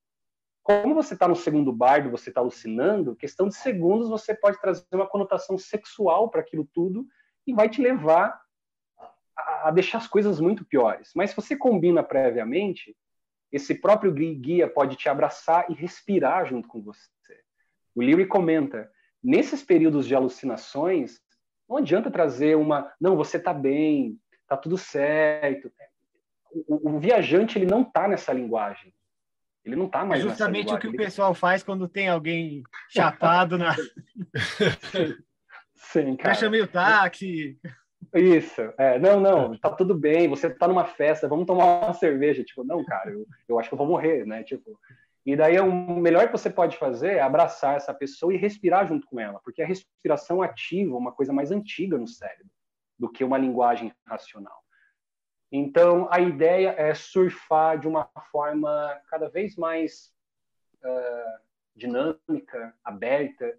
como você está no segundo bardo, você está alucinando, questão de segundos você pode trazer uma conotação sexual para aquilo tudo e vai te levar a, deixar as coisas muito piores. Mas se você combina previamente, esse próprio guia pode te abraçar e respirar junto com você. O Leary comenta, nesses períodos de alucinações, não adianta trazer uma, não, você está bem, está tudo certo. O, o, viajante ele não está nessa linguagem. Ele não está mais é justamente o que o pessoal faz quando tem alguém chapado na. Sim, cara. Já chamei o táxi. Isso, é, não, não, tá tudo bem, você tá numa festa, vamos tomar uma cerveja. Tipo, não, cara, eu, eu acho que eu vou morrer, né? Tipo, e daí o melhor que você pode fazer é abraçar essa pessoa e respirar junto com ela, porque a respiração ativa uma coisa mais antiga no cérebro do que uma linguagem racional. Então, a ideia é surfar de uma forma cada vez mais uh, dinâmica, aberta.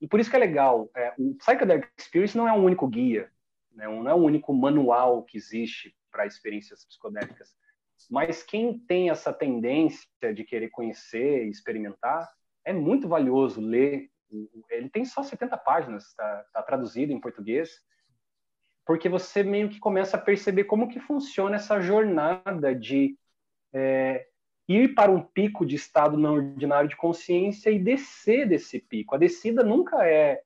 E por isso que é legal. É, o Psychedelic Experience não é um único guia, né? não é um único manual que existe para experiências psicodélicas. Mas quem tem essa tendência de querer conhecer e experimentar, é muito valioso ler. Ele tem só 70 páginas, está tá traduzido em português porque você meio que começa a perceber como que funciona essa jornada de é, ir para um pico de estado não ordinário de consciência e descer desse pico. A descida nunca é,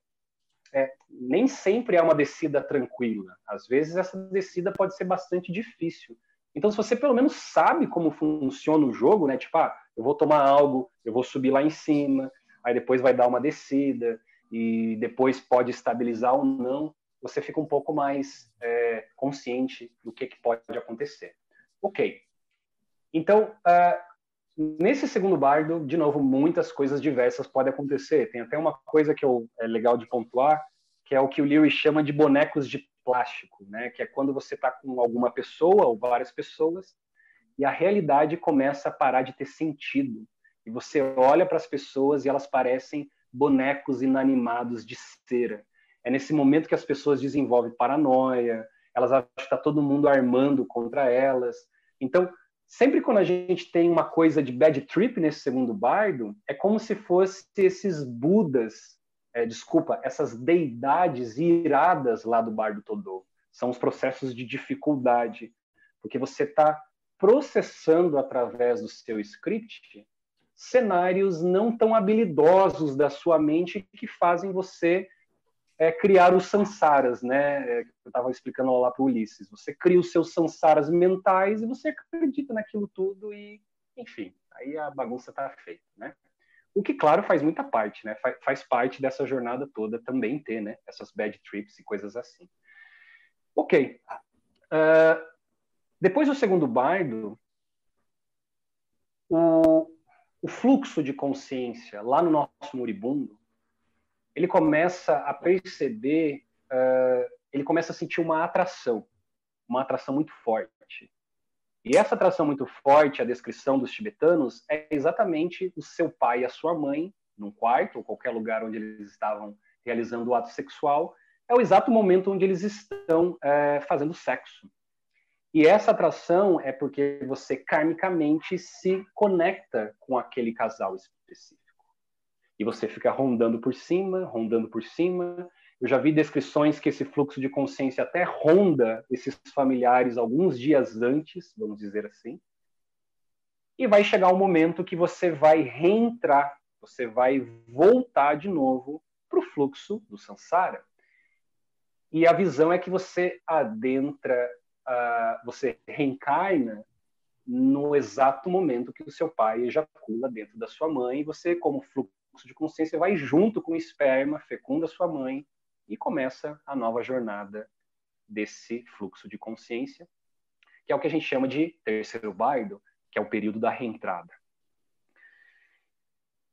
é, nem sempre é uma descida tranquila. Às vezes essa descida pode ser bastante difícil. Então, se você pelo menos sabe como funciona o jogo, né? Tipo, ah, eu vou tomar algo, eu vou subir lá em cima, aí depois vai dar uma descida e depois pode estabilizar ou não você fica um pouco mais é, consciente do que, que, pode acontecer. Ok. Então, uh, nesse segundo bardo, de novo, muitas coisas diversas podem acontecer. Tem até uma coisa que eu, é legal de pontuar, que é o que o Lewis chama de bonecos de plástico, né? Que é quando você está com alguma pessoa ou várias pessoas e a realidade começa a parar de ter sentido. E você olha para as pessoas e elas parecem bonecos inanimados de cera. É nesse momento que as pessoas desenvolvem paranoia, elas acham que está todo mundo armando contra elas. Então, sempre quando a gente tem uma coisa de bad trip nesse segundo bardo, é como se fosse esses budas, é, desculpa, essas deidades iradas lá do bardo Todô. São os processos de dificuldade, porque você está processando através do seu script cenários não tão habilidosos da sua mente que fazem você é criar os sansaras, né? É, eu estava explicando lá para o Ulisses. Você cria os seus sansaras mentais e você acredita naquilo tudo e, enfim, aí a bagunça está feita, né? O que, claro, faz muita parte, né? Faz, faz parte dessa jornada toda também ter, né? Essas bad trips e coisas assim. Ok. Uh, depois do segundo bardo, o, o fluxo de consciência lá no nosso moribundo ele começa a perceber, uh, ele começa a sentir uma atração, uma atração muito forte. E essa atração muito forte, a descrição dos tibetanos, é exatamente o seu pai e a sua mãe, num quarto ou qualquer lugar onde eles estavam realizando o ato sexual, é o exato momento onde eles estão é, fazendo sexo. E essa atração é porque você karmicamente se conecta com aquele casal específico e você fica rondando por cima, rondando por cima. Eu já vi descrições que esse fluxo de consciência até ronda esses familiares alguns dias antes, vamos dizer assim. E vai chegar um momento que você vai reentrar, você vai voltar de novo para o fluxo do samsara. E a visão é que você adentra, uh, você reencarna no exato momento que o seu pai ejacula dentro da sua mãe, e você, como fluxo de consciência vai junto com o esperma, fecunda sua mãe e começa a nova jornada desse fluxo de consciência, que é o que a gente chama de terceiro bardo, que é o período da reentrada.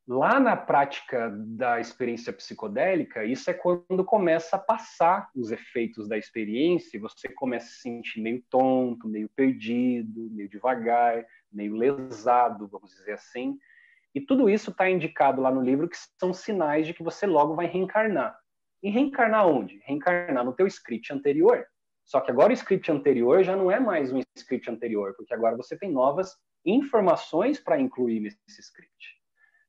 Lá na prática da experiência psicodélica, isso é quando começa a passar os efeitos da experiência e você começa a se sentir meio tonto, meio perdido, meio devagar, meio lesado, vamos dizer assim, e tudo isso está indicado lá no livro que são sinais de que você logo vai reencarnar. E reencarnar onde? Reencarnar no teu script anterior. Só que agora o script anterior já não é mais um script anterior, porque agora você tem novas informações para incluir nesse script.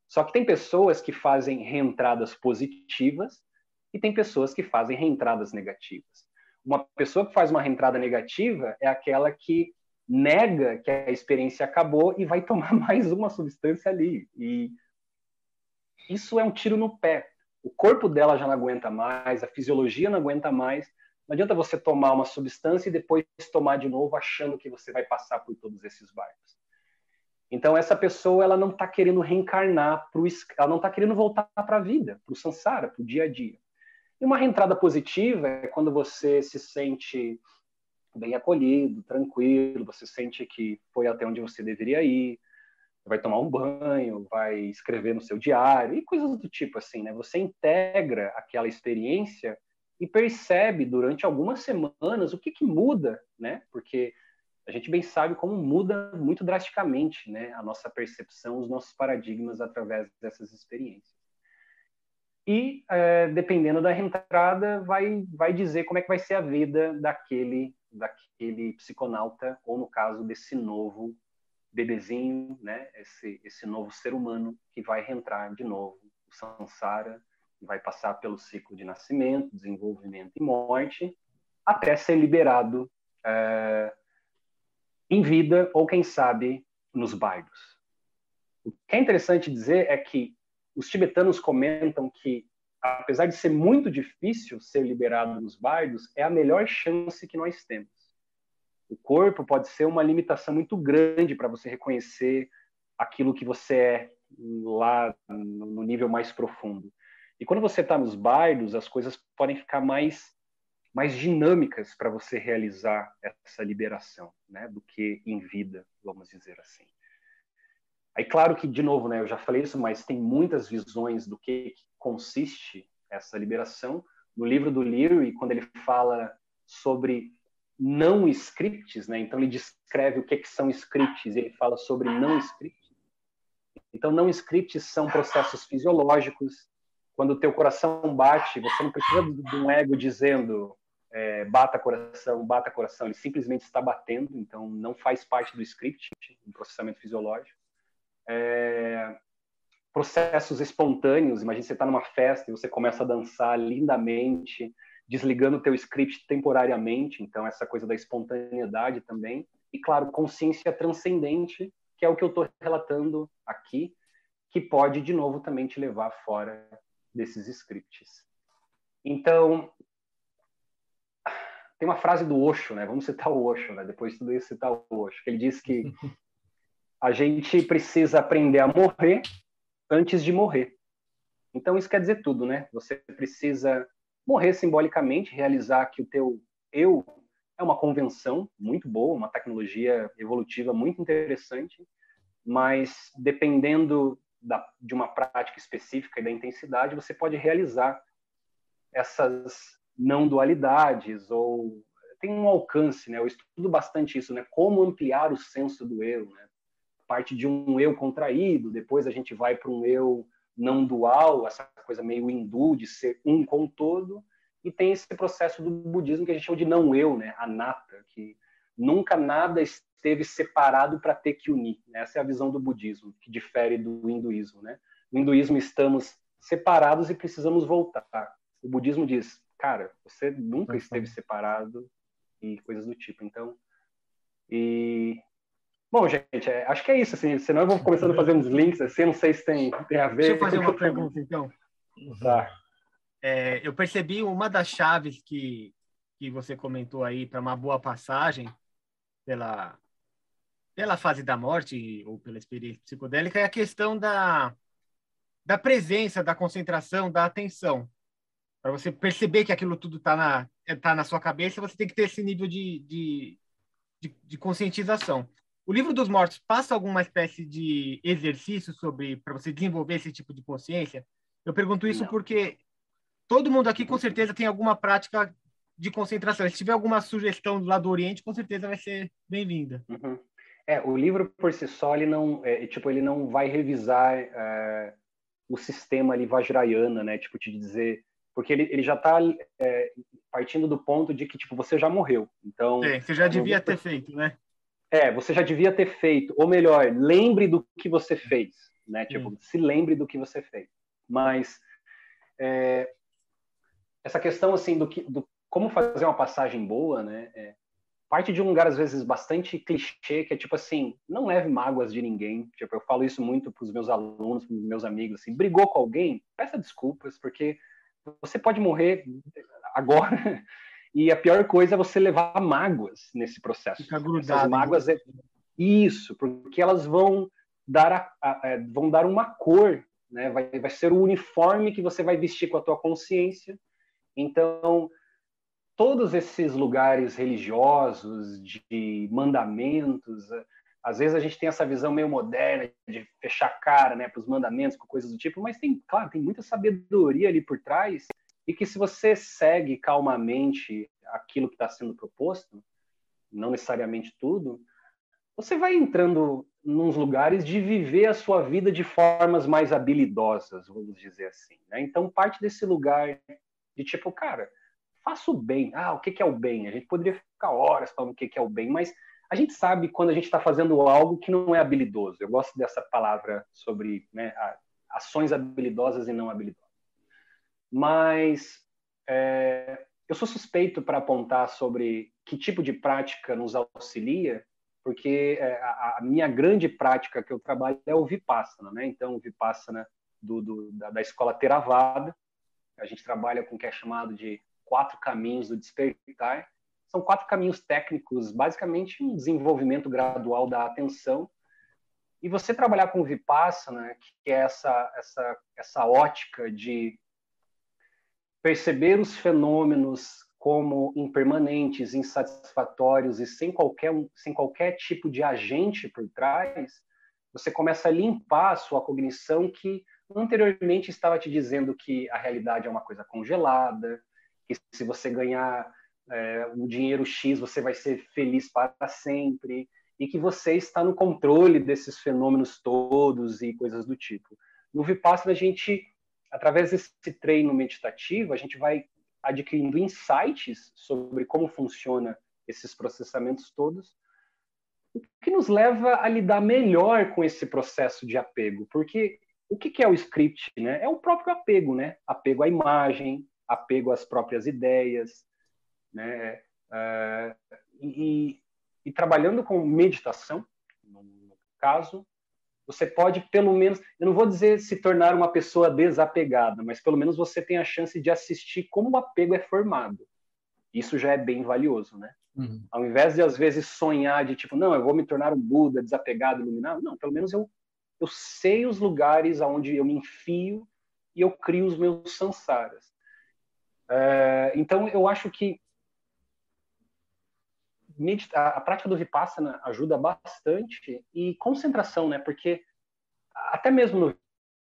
Só que tem pessoas que fazem reentradas positivas e tem pessoas que fazem reentradas negativas. Uma pessoa que faz uma reentrada negativa é aquela que nega que a experiência acabou e vai tomar mais uma substância ali. E isso é um tiro no pé. O corpo dela já não aguenta mais, a fisiologia não aguenta mais. Não adianta você tomar uma substância e depois tomar de novo achando que você vai passar por todos esses barcos. Então essa pessoa ela não está querendo reencarnar pro, ela não está querendo voltar para a vida, para o samsara, para o dia a dia. E uma reentrada positiva é quando você se sente bem acolhido, tranquilo, você sente que foi até onde você deveria ir, vai tomar um banho, vai escrever no seu diário e coisas do tipo assim, né? Você integra aquela experiência e percebe durante algumas semanas o que, que muda, né? Porque a gente bem sabe como muda muito drasticamente, né? A nossa percepção, os nossos paradigmas através dessas experiências. E é, dependendo da reentrada, vai vai dizer como é que vai ser a vida daquele daquele psiconauta ou no caso desse novo bebezinho, né? Esse esse novo ser humano que vai reentrar de novo o samsara, vai passar pelo ciclo de nascimento, desenvolvimento e morte, até ser liberado é, em vida ou quem sabe nos bardos. O que é interessante dizer é que os tibetanos comentam que apesar de ser muito difícil ser liberado nos bardos, é a melhor chance que nós temos. O corpo pode ser uma limitação muito grande para você reconhecer aquilo que você é lá no nível mais profundo. E quando você está nos bardos, as coisas podem ficar mais mais dinâmicas para você realizar essa liberação, né, do que em vida, vamos dizer assim. Aí, claro que, de novo, né, eu já falei isso, mas tem muitas visões do que consiste essa liberação. No livro do Leary, quando ele fala sobre não scripts, né, então ele descreve o que, que são scripts, ele fala sobre não scripts. Então, não scripts são processos fisiológicos. Quando o teu coração bate, você não precisa de um ego dizendo é, bata coração, bata coração, ele simplesmente está batendo, então não faz parte do script, um processamento fisiológico é, processos espontâneos. Imagina você está numa festa e você começa a dançar lindamente, desligando o teu script temporariamente. Então, essa coisa da espontaneidade também. E, claro, consciência transcendente, que é o que eu estou relatando aqui, que pode, de novo, também te levar fora desses scripts. Então, tem uma frase do Osho, né? Vamos citar o Osho, né? Depois de tudo isso, citar o Osho, que ele diz que a gente precisa aprender a morrer antes de morrer. Então isso quer dizer tudo, né? Você precisa morrer simbolicamente, realizar que o teu eu é uma convenção muito boa, uma tecnologia evolutiva muito interessante, mas dependendo da, de uma prática específica e da intensidade, você pode realizar essas não dualidades ou tem um alcance, né? Eu estudo bastante isso, né? Como ampliar o senso do eu, né? parte de um eu contraído, depois a gente vai para um eu não dual, essa coisa meio hindu de ser um com o todo, e tem esse processo do budismo que a gente chama de não eu, né, anatta, que nunca nada esteve separado para ter que unir. Né? Essa é a visão do budismo, que difere do hinduísmo, né? No hinduísmo estamos separados e precisamos voltar. O budismo diz, cara, você nunca esteve separado e coisas do tipo. Então, e Bom, gente, é, acho que é isso. Assim, senão eu vou começando a fazer uns links, assim, não sei se tem, tem a ver. Deixa eu fazer uma pergunta, então. Tá. É, eu percebi uma das chaves que, que você comentou aí para uma boa passagem pela, pela fase da morte ou pela experiência psicodélica é a questão da, da presença, da concentração, da atenção. Para você perceber que aquilo tudo está na, tá na sua cabeça, você tem que ter esse nível de, de, de, de conscientização. O livro dos mortos passa alguma espécie de exercício sobre para você desenvolver esse tipo de consciência? Eu pergunto isso Não. porque todo mundo aqui com certeza tem alguma prática de concentração. Se tiver alguma sugestão do lado do Oriente, com certeza vai ser bem-vinda. Uhum. É, o livro por si só ele não, é, tipo, ele não vai revisar é, o sistema ali vajrayana, né? Tipo, te dizer, porque ele, ele já está é, partindo do ponto de que tipo você já morreu. Então, é, você já devia ter feito, né? É, você já devia ter feito, ou melhor, lembre do que você fez, né? Tipo, hum. se lembre do que você fez. Mas é, essa questão assim do que, do como fazer uma passagem boa, né? É, parte de um lugar às vezes bastante clichê, que é tipo assim, não leve mágoas de ninguém. Tipo, eu falo isso muito para os meus alunos, para os meus amigos, assim, brigou com alguém, peça desculpas, porque você pode morrer agora. E a pior coisa é você levar mágoas nesse processo. Fica grudado. Essas mágoas é isso, porque elas vão dar a, a, é, vão dar uma cor, né? Vai, vai ser o uniforme que você vai vestir com a tua consciência. Então, todos esses lugares religiosos, de mandamentos, às vezes a gente tem essa visão meio moderna de fechar a cara né, para os mandamentos, com coisas do tipo, mas tem, claro, tem muita sabedoria ali por trás e que se você segue calmamente aquilo que está sendo proposto, não necessariamente tudo, você vai entrando nos lugares de viver a sua vida de formas mais habilidosas, vamos dizer assim. Né? Então, parte desse lugar de tipo, cara, faça o bem. Ah, o que é o bem? A gente poderia ficar horas falando o que é o bem, mas a gente sabe quando a gente está fazendo algo que não é habilidoso. Eu gosto dessa palavra sobre né, ações habilidosas e não habilidosas. Mas é, eu sou suspeito para apontar sobre que tipo de prática nos auxilia, porque é, a, a, minha grande prática que eu trabalho é o Vipassana, né? Então, o Vipassana do, do, da, da escola Theravada, a gente trabalha com o que é chamado de quatro caminhos do despertar. São quatro caminhos técnicos, basicamente um desenvolvimento gradual da atenção. E você trabalhar com o Vipassana, que é essa, essa, essa ótica de perceber os fenômenos como impermanentes, insatisfatórios e sem qualquer, sem qualquer tipo de agente por trás, você começa a limpar a sua cognição que anteriormente estava te dizendo que a realidade é uma coisa congelada, que se você ganhar é, um dinheiro X, você vai ser feliz para sempre, e que você está no controle desses fenômenos todos e coisas do tipo. No Vipassana, a gente, através desse treino meditativo, a gente vai adquirindo insights sobre como funciona esses processamentos todos, o que nos leva a lidar melhor com esse processo de apego, porque o que é o script, né? É o próprio apego, né? Apego à imagem, apego às próprias ideias, né? Uh, e, e, trabalhando com meditação, no caso, você pode pelo menos, eu não vou dizer se tornar uma pessoa desapegada, mas pelo menos você tem a chance de assistir como o apego é formado. Isso já é bem valioso, né? Uhum. Ao invés de às vezes sonhar de tipo, não, eu vou me tornar um Buda desapegado, iluminado, não, pelo menos eu eu sei os lugares aonde eu me enfio e eu crio os meus sansaras. É, então, eu acho que a prática do Vipassana ajuda bastante e concentração, né? Porque até mesmo no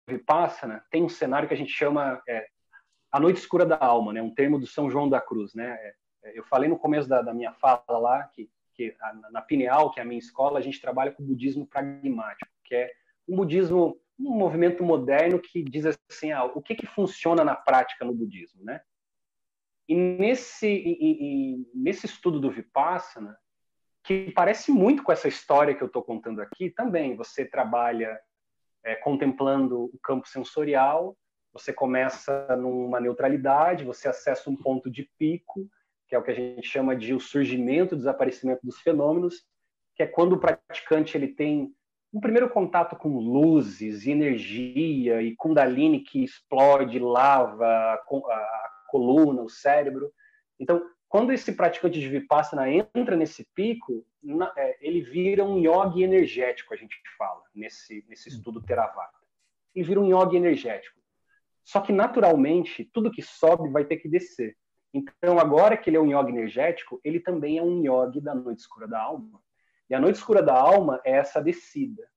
Vipassana tem um cenário que a gente chama é, a noite escura da alma, né? Um termo do São João da Cruz, né? É, eu falei no começo da, da minha fala lá que, que na Pineal, que é a minha escola, a gente trabalha com budismo pragmático, que é um budismo, um movimento moderno que diz assim, ah, o que que funciona na prática no budismo, né? E nesse, e, e, nesse estudo do Vipassana, que parece muito com essa história que eu estou contando aqui, também você trabalha é, contemplando o campo sensorial, você começa numa neutralidade, você acessa um ponto de pico, que é o que a gente chama de o surgimento, o desaparecimento dos fenômenos, que é quando o praticante ele tem um primeiro contato com luzes energia e kundalini que explode, lava coluna, o cérebro. Então, quando esse praticante de Vipassana entra nesse pico, é, ele vira um yogi energético, a gente fala, nesse, nesse estudo Theravada. Ele vira um yogi energético. Só que, naturalmente, tudo que sobe vai ter que descer. Então, agora que ele é um yogi energético, ele também é um yogi da noite escura da alma. E a noite escura da alma é essa descida.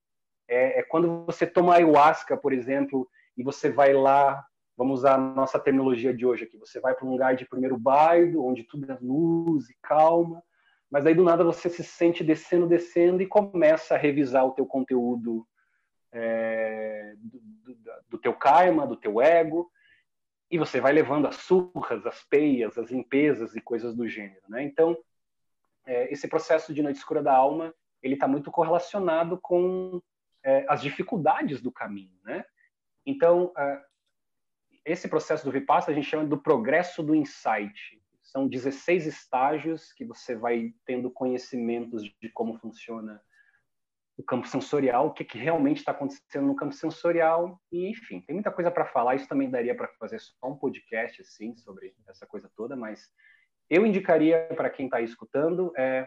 É, é quando você toma ayahuasca, por exemplo, e você vai lá vamos usar a nossa terminologia de hoje aqui. Você vai para um lugar de primeiro bairro, onde tudo é luz e calma, mas aí do nada você se sente descendo, descendo e começa a revisar o teu conteúdo é, do, do, do, teu karma, do teu ego, e você vai levando as surras, as peias, as limpezas e coisas do gênero, né? Então, é, esse processo de noite escura da alma, ele está muito correlacionado com é, as dificuldades do caminho, né? Então, esse processo do Vipassana a gente chama do progresso do insight. São 16 estágios que você vai tendo conhecimentos de como funciona o campo sensorial, o que, que realmente está acontecendo no campo sensorial, e enfim, tem muita coisa para falar. Isso também daria para fazer só um podcast assim sobre essa coisa toda, mas eu indicaria para quem está escutando é,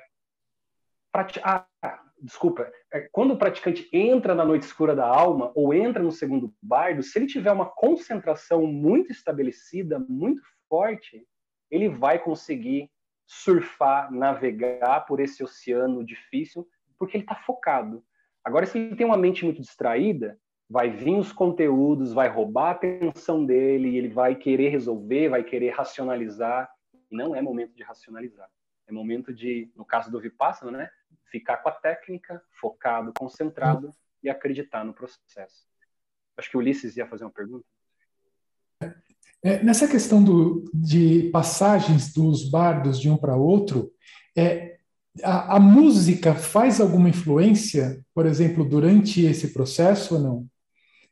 prati... ah, desculpa, é, quando o praticante entra na noite escura da alma ou entra no segundo bardo, se ele tiver uma concentração muito estabelecida, muito forte, ele vai conseguir surfar, navegar por esse oceano difícil porque ele está focado. Agora, se ele tem uma mente muito distraída, vai vir os conteúdos, vai roubar a atenção dele, ele vai querer resolver, vai querer racionalizar. Não é momento de racionalizar. É momento de, no caso do Vipassana, né, ficar com a técnica, focado, concentrado e acreditar no processo. Acho que o Ulisses ia fazer uma pergunta. É, nessa questão do, de passagens dos bardos de um para outro, é, a, a, música faz alguma influência, por exemplo, durante esse processo ou não?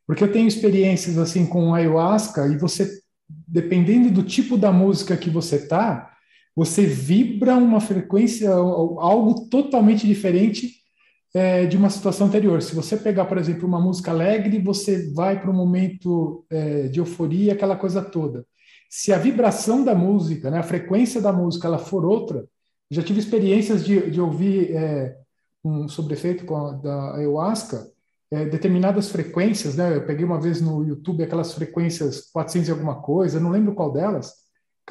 Porque eu tenho experiências assim com ayahuasca e você, dependendo do tipo da música que você tá, você vibra uma frequência, algo totalmente diferente é, de uma situação anterior. Se você pegar, por exemplo, uma música alegre, você vai para um momento é, de euforia, aquela coisa toda. Se a vibração da música, né, a frequência da música, ela for outra, já tive experiências de, de ouvir é, um sobrefeito com a, da ayahuasca, é, determinadas frequências, né? Eu peguei uma vez no YouTube aquelas frequências 400 e alguma coisa, não lembro qual delas.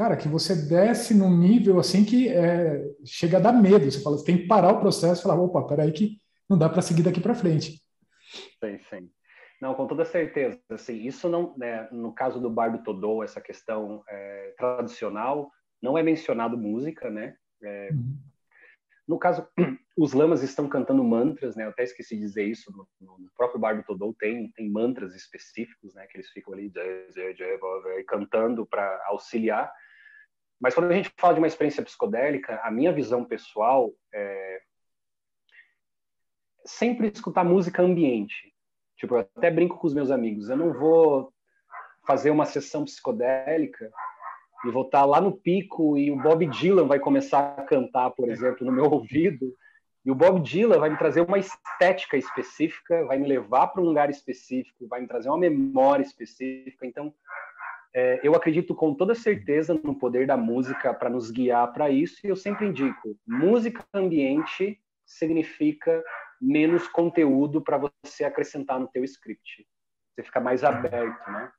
Cara, que você desce num nível assim que é, chega a dar medo. Você fala, você tem que parar o processo e falar, opa, peraí que não dá para seguir daqui para frente. Sim, sim. Não, com toda certeza. Assim, isso não, né, no caso do Bardo Todô, essa questão é, tradicional, não é mencionado música, né? É, uhum. No caso, os lamas estão cantando mantras, né? Eu até esqueci de dizer isso no, no próprio Bardo Todou tem tem mantras específicos, né? Que eles ficam ali cantando para auxiliar. Mas quando a gente fala de uma experiência psicodélica, a minha visão pessoal é sempre escutar música ambiente. Tipo, eu até brinco com os meus amigos. Eu não vou fazer uma sessão psicodélica e vou estar lá no pico e o Bob Dylan vai começar a cantar, por exemplo, no meu ouvido, e o Bob Dylan vai me trazer uma estética específica, vai me levar para um lugar específico, vai me trazer uma memória específica. Então, é, eu acredito com toda certeza no poder da música para nos guiar para isso, e eu sempre indico: música ambiente significa menos conteúdo para você acrescentar no teu script. Você fica mais aberto, né?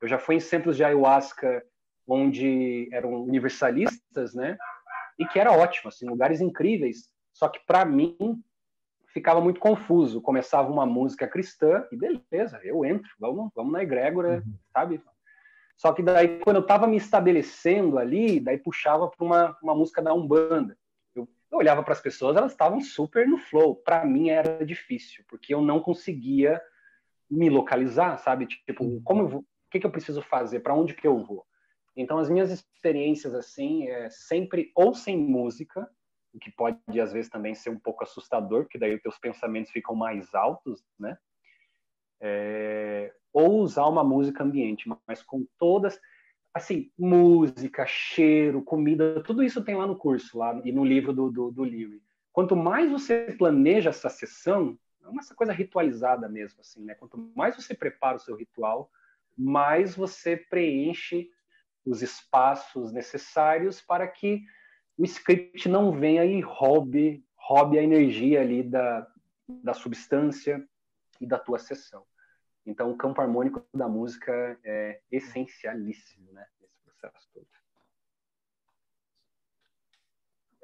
Eu já fui em centros de ayahuasca onde eram universalistas, né? E que era ótimo, assim, lugares incríveis. Só que para mim ficava muito confuso. Começava uma música cristã e beleza, eu entro, vamos, vamos na egrégora, uhum. sabe? Só que daí quando eu estava me estabelecendo ali, daí puxava para uma, uma música da Umbanda. Eu, eu olhava para as pessoas, elas estavam super no flow. Para mim era difícil, porque eu não conseguia me localizar, sabe? Tipo, uhum. como eu vou, o que, que eu preciso fazer? Para onde que eu vou? Então, as minhas experiências, assim, é sempre ou sem música, o que pode, às vezes, também ser um pouco assustador, porque daí os teus pensamentos ficam mais altos, né? É, ou usar uma música ambiente, mas com todas, assim, música, cheiro, comida, tudo isso tem lá no curso, lá e no livro do, do, do Leary. Quanto mais você planeja essa sessão, é uma coisa ritualizada mesmo, assim, né? Quanto mais você prepara o seu ritual, mais você preenche os espaços necessários para que o script não venha e roube, roube a energia ali da, da substância e da tua sessão. Então, o campo harmônico da música é essencialíssimo, né, nesse processo todo.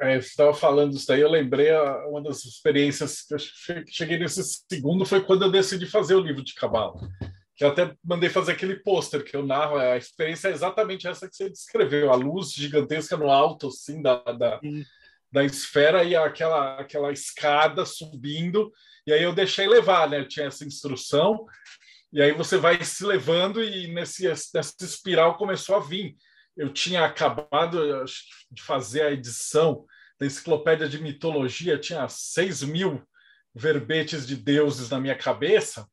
É, você estava falando isso daí, eu lembrei uma das experiências que eu cheguei nesse segundo foi quando eu decidi fazer o livro de Cabala. Que eu até mandei fazer aquele pôster que eu narro, a experiência é exatamente essa que você descreveu, a luz gigantesca no alto, assim, da, da, da esfera e aquela, aquela escada subindo, e aí eu deixei levar, né, eu tinha essa instrução, e aí você vai se levando e nesse, nessa espiral começou a vir. Eu tinha acabado de fazer a edição da enciclopédia de mitologia, tinha 6 mil verbetes de deuses na minha cabeça,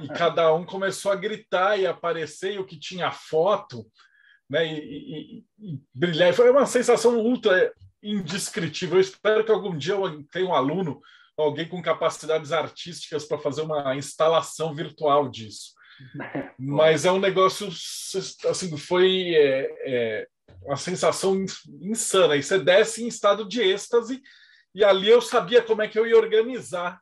e cada um começou a gritar e aparecer, e o que tinha foto né? E, e, e, brilhar. Foi uma sensação ultra indescritível. Eu espero que algum dia eu tenha um aluno, alguém com capacidades artísticas para fazer uma instalação virtual disso. Mas é um negócio assim, foi é, é, uma sensação insana. E você desce em estado de êxtase, e ali eu sabia como é que eu ia organizar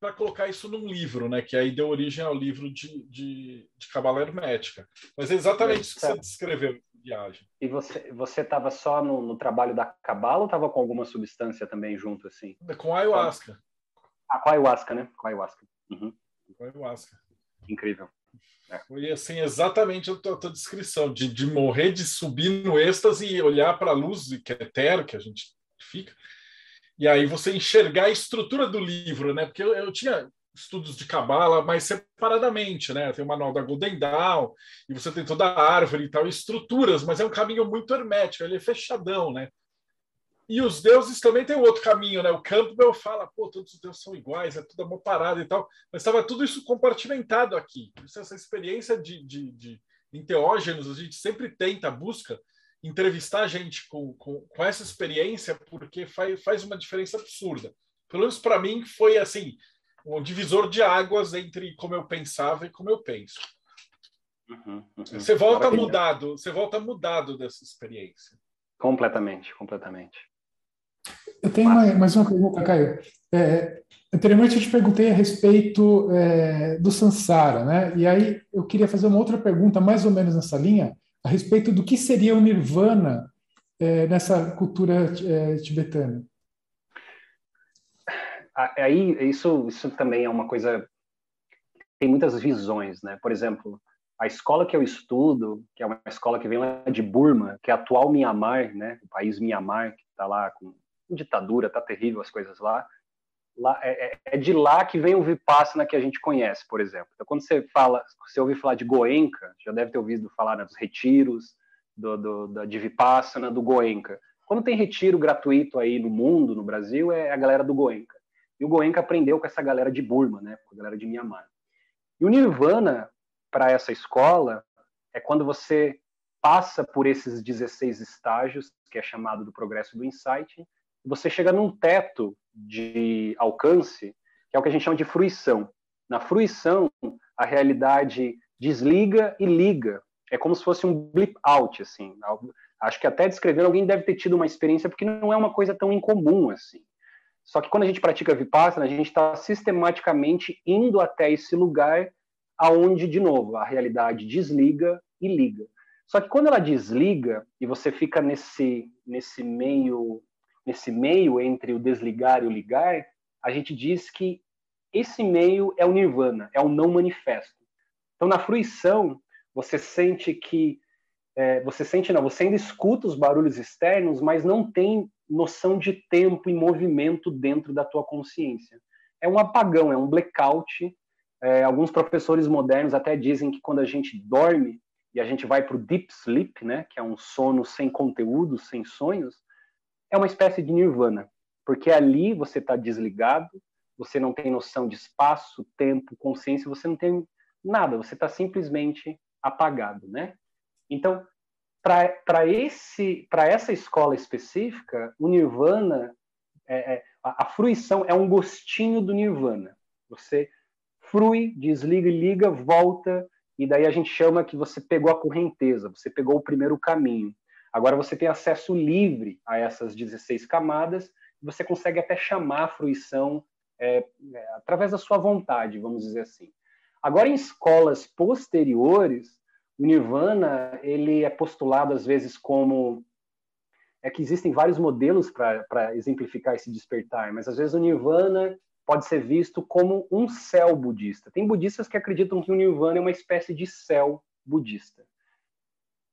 para colocar isso num livro, né? Que aí deu origem ao livro de, de, de Cabala Hermética. Mas é exatamente isso que você descreveu, viagem. E você você estava só no, no, trabalho da Cabala ou estava com alguma substância também junto, assim? Com ayahuasca. Ah, com ayahuasca, né? Com ayahuasca. Uhum. Com ayahuasca. Incrível. É. Foi assim, exatamente a tua, a tua descrição, de, de morrer, de subir no êxtase e olhar para a luz, que é etéreo, que a gente fica, e aí você enxergar a estrutura do livro, né? Porque eu, eu tinha estudos de cabala, mas separadamente, né? Tem o manual da Golden Dawn, e você tem toda a árvore e tal, estruturas, mas é um caminho muito hermético, ele é fechadão, né? E os deuses também têm outro caminho, né? O Campbell fala, pô, todos os deuses são iguais, é tudo uma parada e tal, mas estava tudo isso compartimentado aqui. Essa experiência de, de, de enteógenos, a gente sempre tenta, busca entrevistar a gente com, com, com essa experiência, porque faz, faz uma diferença absurda. Pelo menos para mim foi assim um divisor de águas entre como eu pensava e como eu penso. Uhum, uhum. Você volta Maravilha. mudado, você volta mudado dessa experiência. Completamente, completamente. Eu tenho mais, mais uma pergunta, Caio. É, anteriormente eu te perguntei a respeito é, do Sansara, né? E aí eu queria fazer uma outra pergunta mais ou menos nessa linha, a respeito do que seria o nirvana é, nessa cultura é, tibetana. Aí isso, isso também é uma coisa tem muitas visões, né? Por exemplo, a escola que eu estudo, que é uma escola que vem lá de Burma, que é a atual Mianmar, né? O país Mianmar que está lá com ditadura, tá terrível as coisas lá. lá é, é, é, de lá que vem o Vipassana que a gente conhece, por exemplo. Então, quando você fala, você ouve falar de Goenka, já deve ter ouvido falar né, dos retiros, do, do, da, de Vipassana, do Goenka. Quando tem retiro gratuito aí no mundo, no Brasil, é a galera do Goenka. E o Goenka aprendeu com essa galera de Burma, né, com a galera de Myanmar. E o Nirvana, para essa escola, é quando você passa por esses 16 estágios, que é chamado do progresso do insight, você chega num teto de alcance, que é o que a gente chama de fruição. Na fruição, a realidade desliga e liga. É como se fosse um blip out, assim. Acho que até descrevendo, alguém deve ter tido uma experiência, porque não é uma coisa tão incomum, assim. Só que quando a gente pratica Vipassana, a gente está sistematicamente indo até esse lugar aonde, de novo, a realidade desliga e liga. Só que quando ela desliga e você fica nesse, nesse meio nesse meio entre o desligar e o ligar, a gente diz que esse meio é o nirvana, é o não manifesto. Então, na fruição, você sente que é, você sente não, você ainda escuta os barulhos externos, mas não tem noção de tempo e movimento dentro da tua consciência. É um apagão, é um blackout. É, alguns professores modernos até dizem que quando a gente dorme e a gente vai para o deep sleep, né, que é um sono sem conteúdo, sem sonhos, é uma espécie de nirvana, porque ali você está desligado, você não tem noção de espaço, tempo, consciência, você não tem nada, você está simplesmente apagado, né? Então, para essa escola específica, o nirvana, é, é, a, a fruição é um gostinho do nirvana. Você frui, desliga e liga, volta, e daí a gente chama que você pegou a correnteza, você pegou o primeiro caminho. Agora você tem acesso livre a essas 16 camadas, você consegue até chamar a fruição é, é, através da sua vontade, vamos dizer assim. Agora, em escolas posteriores, o Nirvana ele é postulado às vezes como é que existem vários modelos para exemplificar esse despertar, mas às vezes o Nirvana pode ser visto como um céu budista. Tem budistas que acreditam que o Nirvana é uma espécie de céu budista.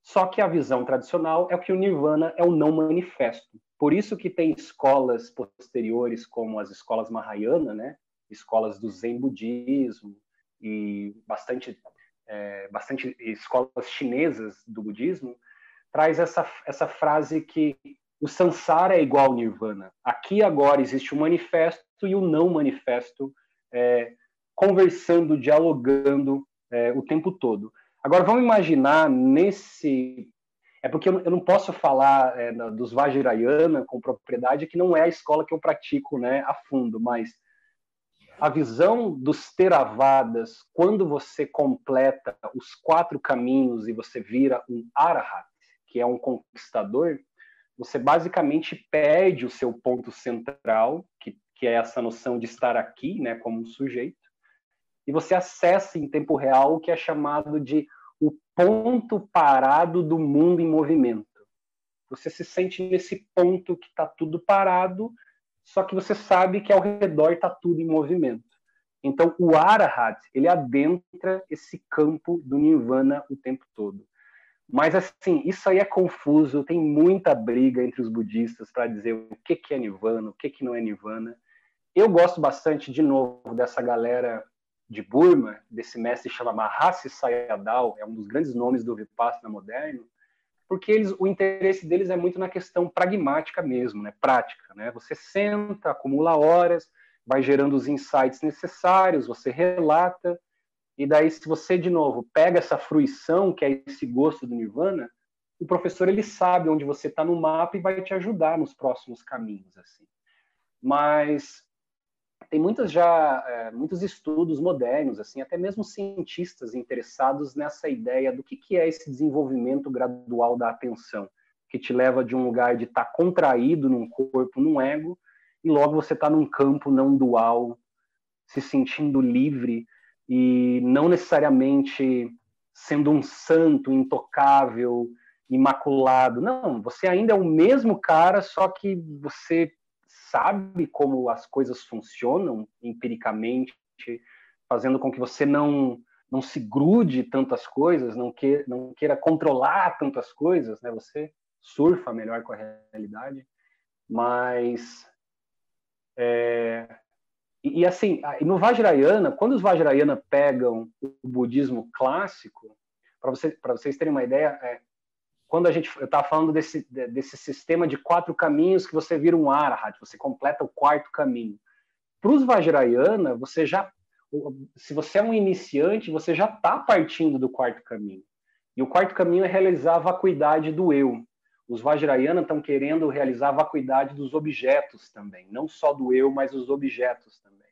Só que a visão tradicional é que o nirvana é o não manifesto. Por isso que tem escolas posteriores, como as escolas Mahayana, né? escolas do Zen budismo e bastante, é, bastante escolas chinesas do budismo, traz essa, essa frase que o samsara é igual ao nirvana. Aqui agora existe o manifesto e o não manifesto é, conversando, dialogando é, o tempo todo. Agora, vamos imaginar nesse. É porque eu não posso falar é, dos Vajrayana com propriedade, que não é a escola que eu pratico né, a fundo, mas a visão dos Theravadas, quando você completa os quatro caminhos e você vira um Arahat, que é um conquistador, você basicamente perde o seu ponto central, que, que é essa noção de estar aqui, né, como um sujeito, e você acessa em tempo real o que é chamado de o ponto parado do mundo em movimento. Você se sente nesse ponto que está tudo parado, só que você sabe que ao redor está tudo em movimento. Então, o Arahat, ele adentra esse campo do Nirvana o tempo todo. Mas, assim, isso aí é confuso, tem muita briga entre os budistas para dizer o que, que é Nirvana, o que, que não é Nirvana. Eu gosto bastante, de novo, dessa galera de Burma, desse mestre chama Mahasi Sayadaw, é um dos grandes nomes do Vipassana moderno, porque eles, o interesse deles é muito na questão pragmática mesmo, né, prática. Né? Você senta, acumula horas, vai gerando os insights necessários, você relata, e daí, se você, de novo, pega essa fruição, que é esse gosto do Nirvana, o professor ele sabe onde você está no mapa e vai te ajudar nos próximos caminhos. assim. Mas tem muitas já é, muitos estudos modernos, assim, até mesmo cientistas interessados nessa ideia do que, que é esse desenvolvimento gradual da atenção, que te leva de um lugar de estar tá contraído num corpo, num ego, e logo você está num campo não dual, se sentindo livre e não necessariamente sendo um santo intocável, imaculado. Não, você ainda é o mesmo cara, só que você sabe como as coisas funcionam empiricamente, fazendo com que você não não se grude tantas coisas, não queira, não queira controlar tantas coisas, né? Você surfa melhor com a realidade, mas é, e, e, assim, no Vajrayana, quando os Vajrayana pegam o budismo clássico, para você, vocês terem uma ideia, é, quando a gente estava falando desse desse sistema de quatro caminhos que você vira um arahat, você completa o quarto caminho. Para os Vajrayana, você já se você é um iniciante, você já está partindo do quarto caminho. E o quarto caminho é realizar a vacuidade do eu. Os Vajrayana estão querendo realizar a vacuidade dos objetos também, não só do eu, mas os objetos também.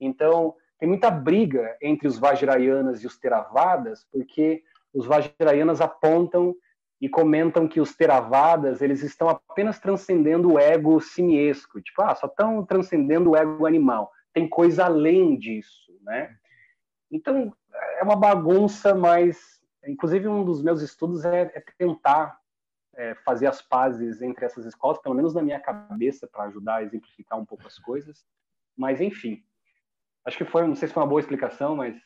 Então, tem muita briga entre os Vajrayanas e os Theravadas, porque os Vajrayanas apontam e comentam que os Theravadas eles estão apenas transcendendo o ego simiesco, tipo, ah, só estão transcendendo o ego animal. Tem coisa além disso, né? Então, é uma bagunça, mas, inclusive, um dos meus estudos é, é tentar é, fazer as pazes entre essas escolas, pelo menos na minha cabeça, para ajudar a exemplificar um pouco as coisas. Mas, enfim, Acho que foi, não sei se foi uma boa explicação, mas.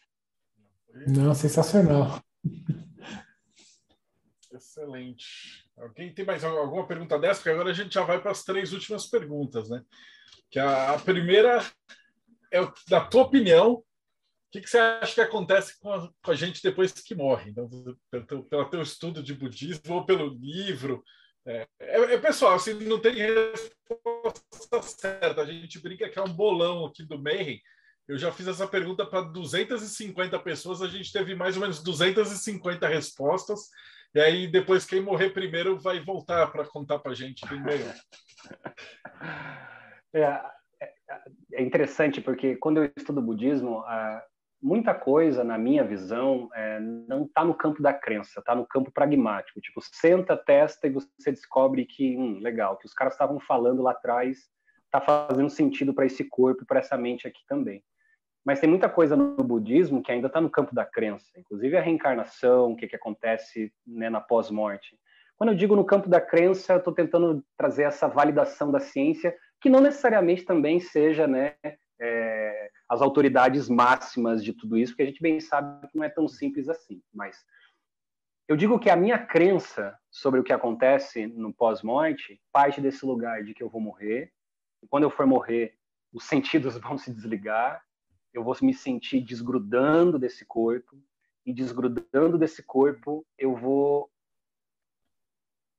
Não, sensacional. Excelente. Alguém tem mais alguma pergunta dessa? Porque agora a gente já vai para as três últimas perguntas, né? Que a, a primeira é da tua opinião. O que, que, você acha que acontece com a, com a gente depois que morre? Então, pelo, pelo teu estudo de budismo ou pelo livro? É, é, é, pessoal, assim, não tem resposta certa. A gente brinca que é um bolão aqui do Mayhem, eu já fiz essa pergunta para 250 pessoas, a gente teve mais ou menos 250 respostas. E aí, depois, quem morrer primeiro vai voltar para contar para a gente ganhou. É, é, é, interessante, porque quando eu estudo budismo, muita coisa, na minha visão, é, não está no campo da crença, está no campo pragmático. Tipo, senta, testa e você descobre que, hum, legal, que os caras estavam falando lá atrás está fazendo sentido para esse corpo, para essa mente aqui também. Mas tem muita coisa no budismo que ainda está no campo da crença, inclusive a reencarnação, o que, que acontece né, na pós-morte. Quando eu digo no campo da crença, eu estou tentando trazer essa validação da ciência, que não necessariamente também seja né, é, as autoridades máximas de tudo isso, porque a gente bem sabe que não é tão simples assim. Mas eu digo que a minha crença sobre o que acontece no pós-morte parte desse lugar de que eu vou morrer, e quando eu for morrer, os sentidos vão se desligar, eu vou me sentir desgrudando desse corpo e desgrudando desse corpo eu vou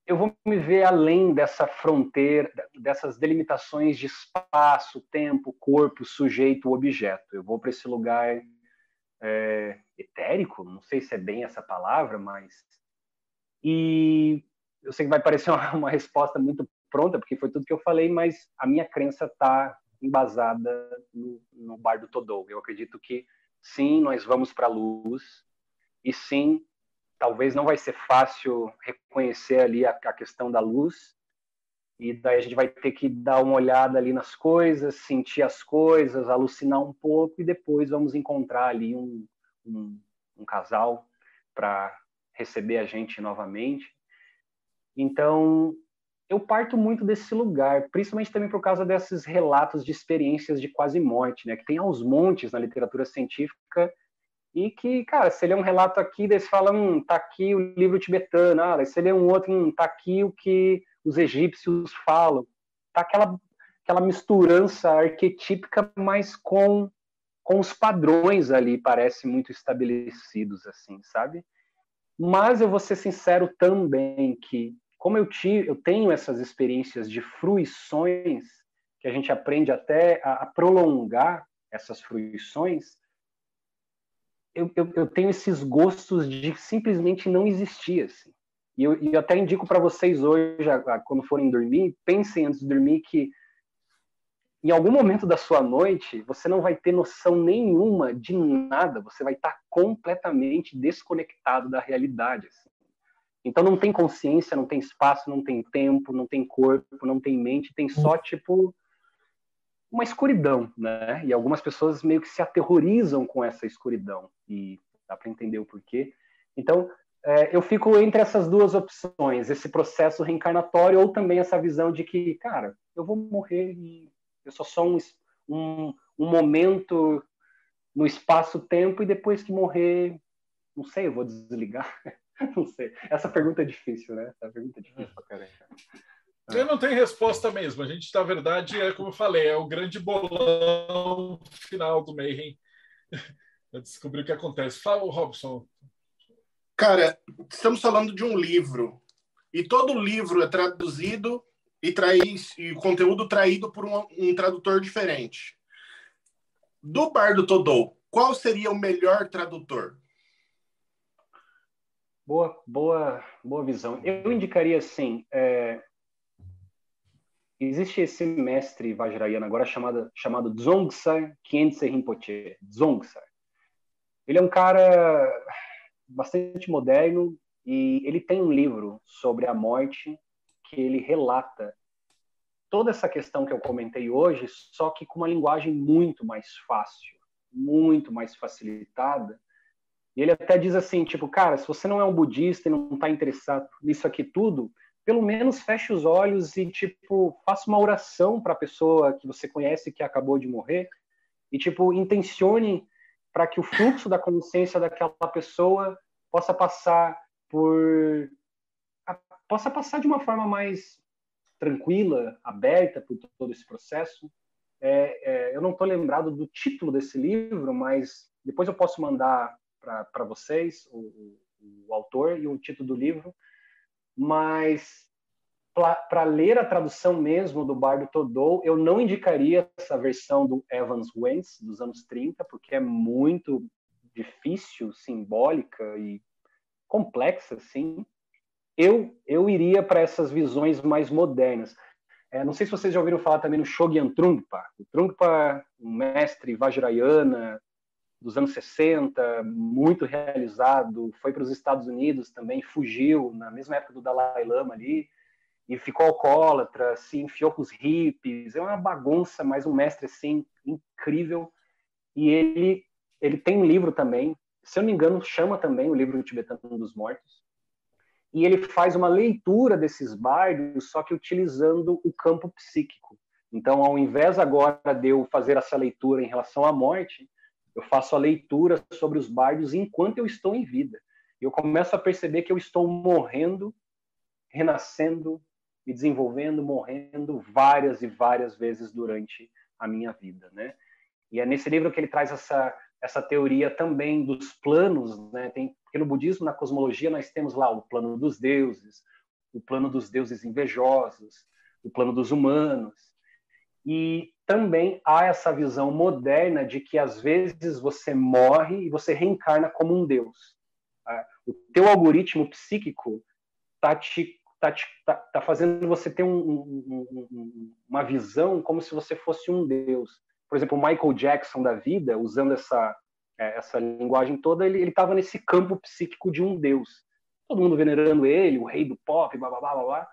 eu vou me ver além dessa fronteira, dessas delimitações de espaço, tempo, corpo, sujeito, objeto. Eu vou para esse lugar é, etérico, não sei se é bem essa palavra, mas. E eu sei que vai parecer uma, uma resposta muito pronta, porque foi tudo que eu falei, mas a minha crença está embasada no, no bar do Todou. Eu acredito que sim, nós vamos para a luz, e sim, talvez não vai ser fácil reconhecer ali a, a questão da luz, e daí a gente vai ter que dar uma olhada ali nas coisas, sentir as coisas, alucinar um pouco, e depois vamos encontrar ali um, um, um casal para receber a gente novamente. Então, eu parto muito desse lugar, principalmente também por causa desses relatos de experiências de quase morte, né, que tem aos montes na literatura científica e que, cara, se ele é um relato aqui, daí você fala, hum, tá aqui o livro tibetano, ah, se ele é um outro, hum, tá aqui o que os egípcios falam, tá aquela aquela misturança arquetípica, mas com com os padrões ali parece muito estabelecidos assim, sabe? Mas eu vou ser sincero também que como eu, eu tenho essas experiências de fruições, que a gente aprende até a, a prolongar essas fruições, eu, eu, eu, tenho esses gostos de simplesmente não existir. Assim. E eu, eu até indico para vocês hoje, quando forem dormir, pensem antes de dormir que em algum momento da sua noite, você não vai ter noção nenhuma de nada, você vai estar completamente desconectado da realidade. Assim. Então não tem consciência, não tem espaço, não tem tempo, não tem corpo, não tem mente, tem só tipo uma escuridão, né? E algumas pessoas meio que se aterrorizam com essa escuridão e dá para entender o porquê. Então é, eu fico entre essas duas opções, esse processo reencarnatório ou também essa visão de que, cara, eu vou morrer e eu sou só um, um, um momento no espaço-tempo e depois que morrer, não sei, eu vou desligar. Não sei. Essa pergunta é difícil, né? Essa pergunta é difícil pra caramba. Eu não tenho resposta mesmo. A gente, na verdade, é como eu falei, é o grande bolão final do Mayhem. Eu descobri o que acontece. Fala, Robson. Cara, estamos falando de um livro. E todo livro é traduzido e, traz, e o conteúdo traído por um, um tradutor diferente. Do Bardo Todou, qual seria o melhor tradutor? Boa, boa, boa visão. Eu indicaria assim, é... existe esse mestre Vajrayana agora chamado chamado Dzongsa Khyentse Rinpoche, Dzongsa. Ele é um cara bastante moderno e ele tem um livro sobre a morte que ele relata toda essa questão que eu comentei hoje, só que com uma linguagem muito mais fácil, muito mais facilitada e ele até diz assim, tipo, cara, se você não é um budista e não está interessado nisso aqui tudo, pelo menos feche os olhos e, tipo, faça uma oração para a pessoa que você conhece que acabou de morrer e, tipo, intencione para que o fluxo da consciência daquela pessoa possa passar por... possa passar de uma forma mais tranquila, aberta por todo esse processo. É, é, eu não estou lembrado do título desse livro, mas depois eu posso mandar para vocês, o, o, o, autor e o título do livro, mas para ler a tradução mesmo do Bardo Todou, eu não indicaria essa versão do Evans Wentz, dos anos 30, porque é muito difícil, simbólica e complexa, assim. Eu, eu iria para essas visões mais modernas. É, não sei se vocês já ouviram falar também no Shogyan Trungpa. O Trungpa, um mestre Vajrayana, dos anos 60, muito realizado, foi para os Estados Unidos também, fugiu na mesma época do Dalai Lama ali, e ficou alcoólatra, se enfiou com os hippies, é uma bagunça, mas um mestre assim incrível. E ele ele tem um livro também, se eu não me engano, chama também o livro tibetano dos mortos. E ele faz uma leitura desses bardos, só que utilizando o campo psíquico. Então, ao invés agora de eu fazer essa leitura em relação à morte, eu faço a leitura sobre os bardos enquanto eu estou em vida. Eu começo a perceber que eu estou morrendo, renascendo, me desenvolvendo, morrendo várias e várias vezes durante a minha vida, né? E é nesse livro que ele traz essa essa teoria também dos planos, né? Tem porque no budismo, na cosmologia, nós temos lá o plano dos deuses, o plano dos deuses invejosos, o plano dos humanos. E também há essa visão moderna de que às vezes você morre e você reencarna como um deus. Tá? O teu algoritmo psíquico está te tá, tá, tá, fazendo você ter um, um, um, uma visão como se você fosse um deus. Por exemplo, o Michael Jackson da vida, usando essa é, essa linguagem toda, ele estava nesse campo psíquico de um deus. Todo mundo venerando ele, o rei do pop, blá blá blá blá.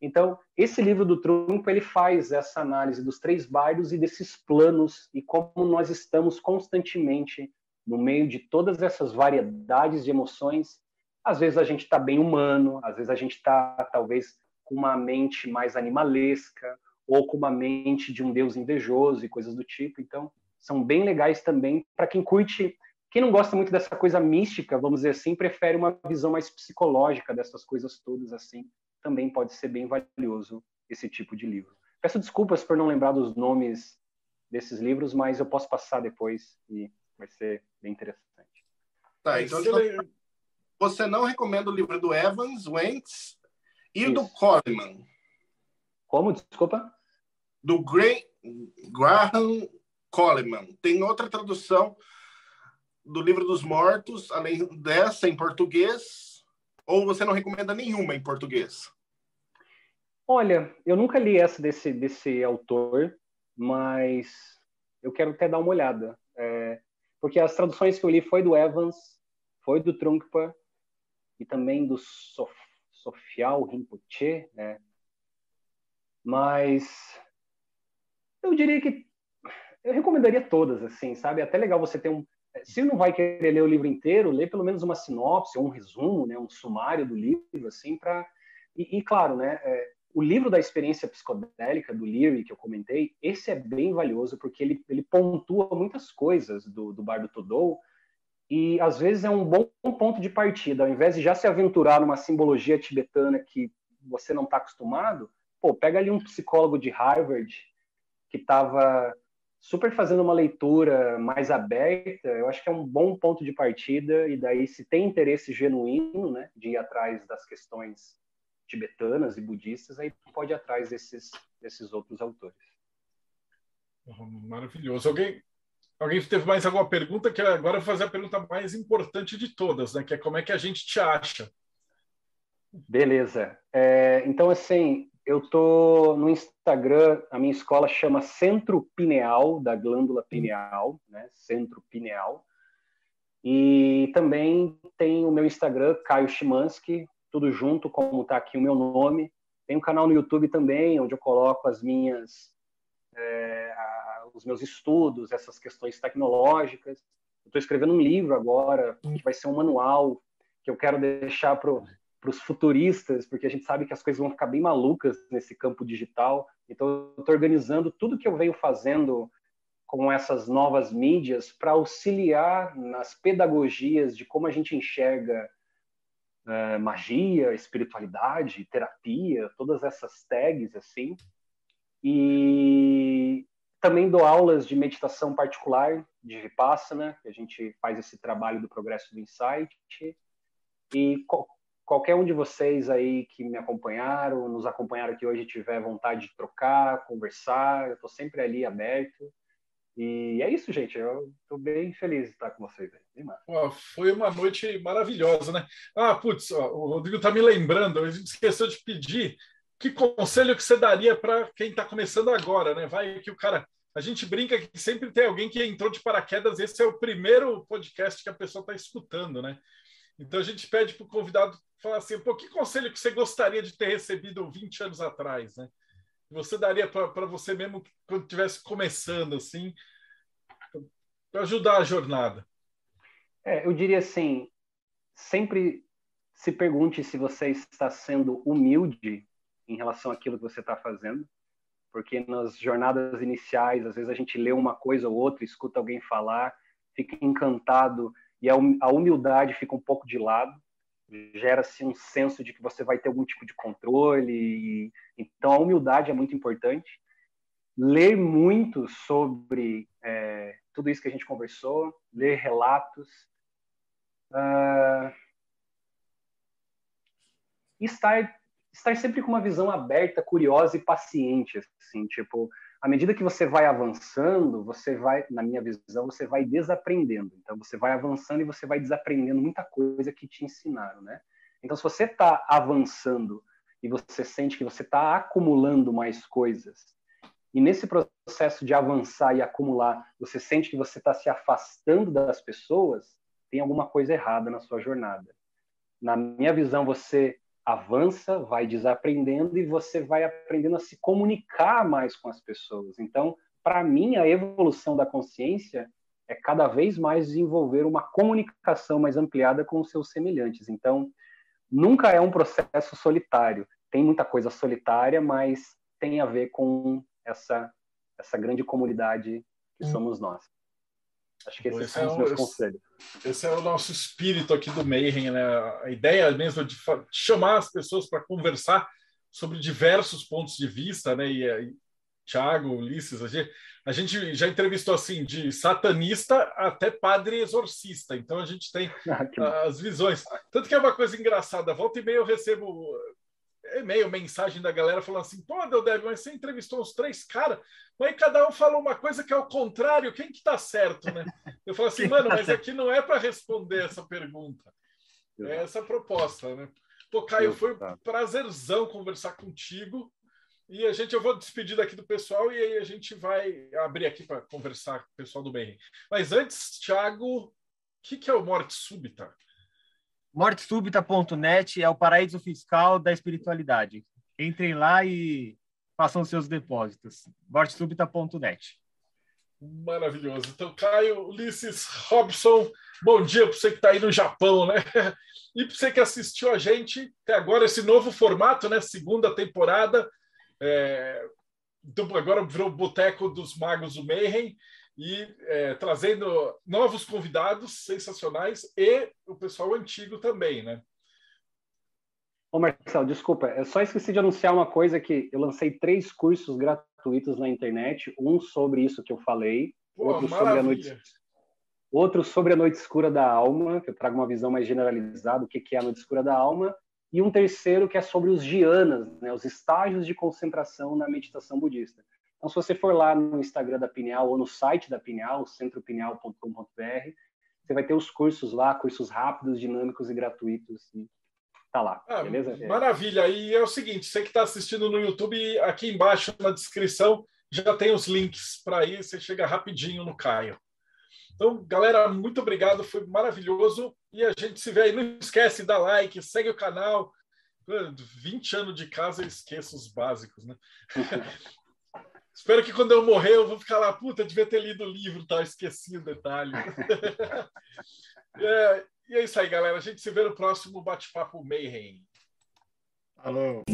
Então, esse livro do Trump ele faz essa análise dos três bardos e desses planos e como nós estamos constantemente no meio de todas essas variedades de emoções. Às vezes a gente está bem humano, às vezes a gente está talvez com uma mente mais animalesca ou com uma mente de um deus invejoso e coisas do tipo. Então, são bem legais também para quem curte. Quem não gosta muito dessa coisa mística, vamos dizer assim, prefere uma visão mais psicológica dessas coisas todas assim também pode ser bem valioso esse tipo de livro. Peço desculpas por não lembrar dos nomes desses livros, mas eu posso passar depois e vai ser bem interessante. Tá, então você, você não recomenda o livro do Evans, Wentz e Isso. do Coleman? Como? Desculpa? Do Gray, Graham Coleman. Tem outra tradução do livro dos mortos, além dessa em português, ou você não recomenda nenhuma em português? Olha, eu nunca li essa desse, desse autor, mas eu quero até dar uma olhada. É, porque as traduções que eu li foi do Evans, foi do Trunkpa e também do Sof, Sofial Rinpoche, né? Mas eu diria que eu recomendaria todas, assim, sabe? É até legal você ter um. Se não vai querer ler o livro inteiro, lê pelo menos uma sinopse, um resumo, né? Um sumário do livro, assim, para. E, e, claro, né? É, o livro da experiência psicodélica do Leary, que eu comentei, esse é bem valioso porque ele, ele pontua muitas coisas do, do Bardo Todou e às vezes é um bom ponto de partida. Ao invés de já se aventurar numa simbologia tibetana que você não está acostumado, pô, pega ali um psicólogo de Harvard que estava super fazendo uma leitura mais aberta, eu acho que é um bom ponto de partida e daí se tem interesse genuíno, né, de ir atrás das questões tibetanas e budistas, aí pode ir atrás desses, desses outros autores. Maravilhoso. Alguém, alguém teve mais alguma pergunta? Que agora eu vou fazer a pergunta mais importante de todas, né? Que é como é que a gente te acha? Beleza. É, então, assim, eu tô no Instagram, a minha escola chama Centro Pineal, da glândula pineal, né? Centro Pineal. E também tem o meu Instagram, Caio Chimansky, tudo junto, como está aqui o meu nome. Tem um canal no YouTube também, onde eu coloco as minhas, é, os meus estudos, essas questões tecnológicas. Estou escrevendo um livro agora, que vai ser um manual, que eu quero deixar para os futuristas, porque a gente sabe que as coisas vão ficar bem malucas nesse campo digital. Então, estou organizando tudo que eu venho fazendo com essas novas mídias para auxiliar nas pedagogias de como a gente enxerga é, magia, espiritualidade, terapia, todas essas tags assim. E também dou aulas de meditação particular, de Vipassana, que a gente faz esse trabalho do progresso do insight. E qualquer um de vocês aí que me acompanharam, nos acompanharam aqui hoje, tiver vontade de trocar, conversar, eu estou sempre ali aberto. E é isso, gente. Eu estou bem feliz de estar com vocês. Ó, foi uma noite maravilhosa, né? Ah, putz, ó, o Rodrigo está me lembrando, a gente esqueceu de pedir que conselho que você daria para quem está começando agora, né? Vai que o cara. A gente brinca que sempre tem alguém que entrou de paraquedas, esse é o primeiro podcast que a pessoa está escutando, né? Então a gente pede para o convidado falar assim: pô, que conselho que você gostaria de ter recebido 20 anos atrás, né? Você daria para você mesmo quando estivesse começando, assim, para ajudar a jornada? É, eu diria assim, sempre se pergunte se você está sendo humilde em relação àquilo que você está fazendo, porque nas jornadas iniciais, às vezes a gente lê uma coisa ou outra, escuta alguém falar, fica encantado e a humildade fica um pouco de lado gera-se um senso de que você vai ter algum tipo de controle. E, então, a humildade é muito importante. Ler muito sobre é, tudo isso que a gente conversou, ler relatos. Uh, estar, estar sempre com uma visão aberta, curiosa e paciente. Assim, tipo, à medida que você vai avançando, você vai, na minha visão, você vai desaprendendo. Então, você vai avançando e você vai desaprendendo muita coisa que te ensinaram, né? Então, se você está avançando e você sente que você está acumulando mais coisas, e nesse processo de avançar e acumular, você sente que você está se afastando das pessoas, tem alguma coisa errada na sua jornada. Na minha visão, você avança, vai desaprendendo e você vai aprendendo a se comunicar mais com as pessoas. Então, para mim, a evolução da consciência é cada vez mais desenvolver uma comunicação mais ampliada com os seus semelhantes. Então, nunca é um processo solitário. Tem muita coisa solitária, mas tem a ver com essa essa grande comunidade que hum. somos nós. Acho que esses esse são é os meus conselhos. Esse é o nosso espírito aqui do Mayhem, né? A ideia mesmo de chamar as pessoas para conversar sobre diversos pontos de vista, né? E, e Tiago, Ulisses, a gente, a gente já entrevistou assim de satanista até padre exorcista. Então a gente tem ah, as visões. Tanto que é uma coisa engraçada. Volta e meia eu recebo e-mail, mensagem da galera falando assim: pô, Deldeb, mas você entrevistou os três caras, mas cada um falou uma coisa que é o contrário, quem que tá certo, né? Eu falo assim, mano, tá mas aqui não é para responder essa pergunta. É essa a proposta, né? Pô, Caio, foi um prazerzão conversar contigo. E a gente, eu vou despedir daqui do pessoal e aí a gente vai abrir aqui para conversar com o pessoal do bem. Mas antes, Thiago, o que, que é o morte súbita? mortesúbita.net é o paraíso fiscal da espiritualidade. Entrem lá e façam seus depósitos. mortesúbita.net. Maravilhoso. Então, Caio, Ulisses, Robson, bom dia para você que está aí no Japão, né? E para você que assistiu a gente até agora, esse novo formato, né? Segunda temporada. É... Então, agora virou o Boteco dos Magos do Mayhem e é, trazendo novos convidados sensacionais e o pessoal antigo também, né? Ô Marcelo, desculpa, eu só esqueci de anunciar uma coisa que eu lancei três cursos gratuitos na internet, um sobre isso que eu falei, Pô, outro maravilha. sobre a noite outro sobre a noite escura da alma, que eu trago uma visão mais generalizada do que é a noite escura da alma, e um terceiro que é sobre os dianas, né, os estágios de concentração na meditação budista. Então, se você for lá no Instagram da Pineal ou no site da Pineal, centropineal.com.br, você vai ter os cursos lá, cursos rápidos, dinâmicos e gratuitos. E tá lá, ah, beleza? Maravilha. E é o seguinte, você que está assistindo no YouTube, aqui embaixo na descrição já tem os links para ir, você chega rapidinho no Caio. Então, galera, muito obrigado, foi maravilhoso. E a gente se vê aí. Não esquece, dá like, segue o canal. 20 anos de casa, eu esqueço os básicos, né? Espero que quando eu morrer eu vou ficar lá, puta, devia ter lido o livro, tá? Esqueci o detalhe. é, e é isso aí, galera. A gente se vê no próximo Bate-Papo Mayhem. Falou.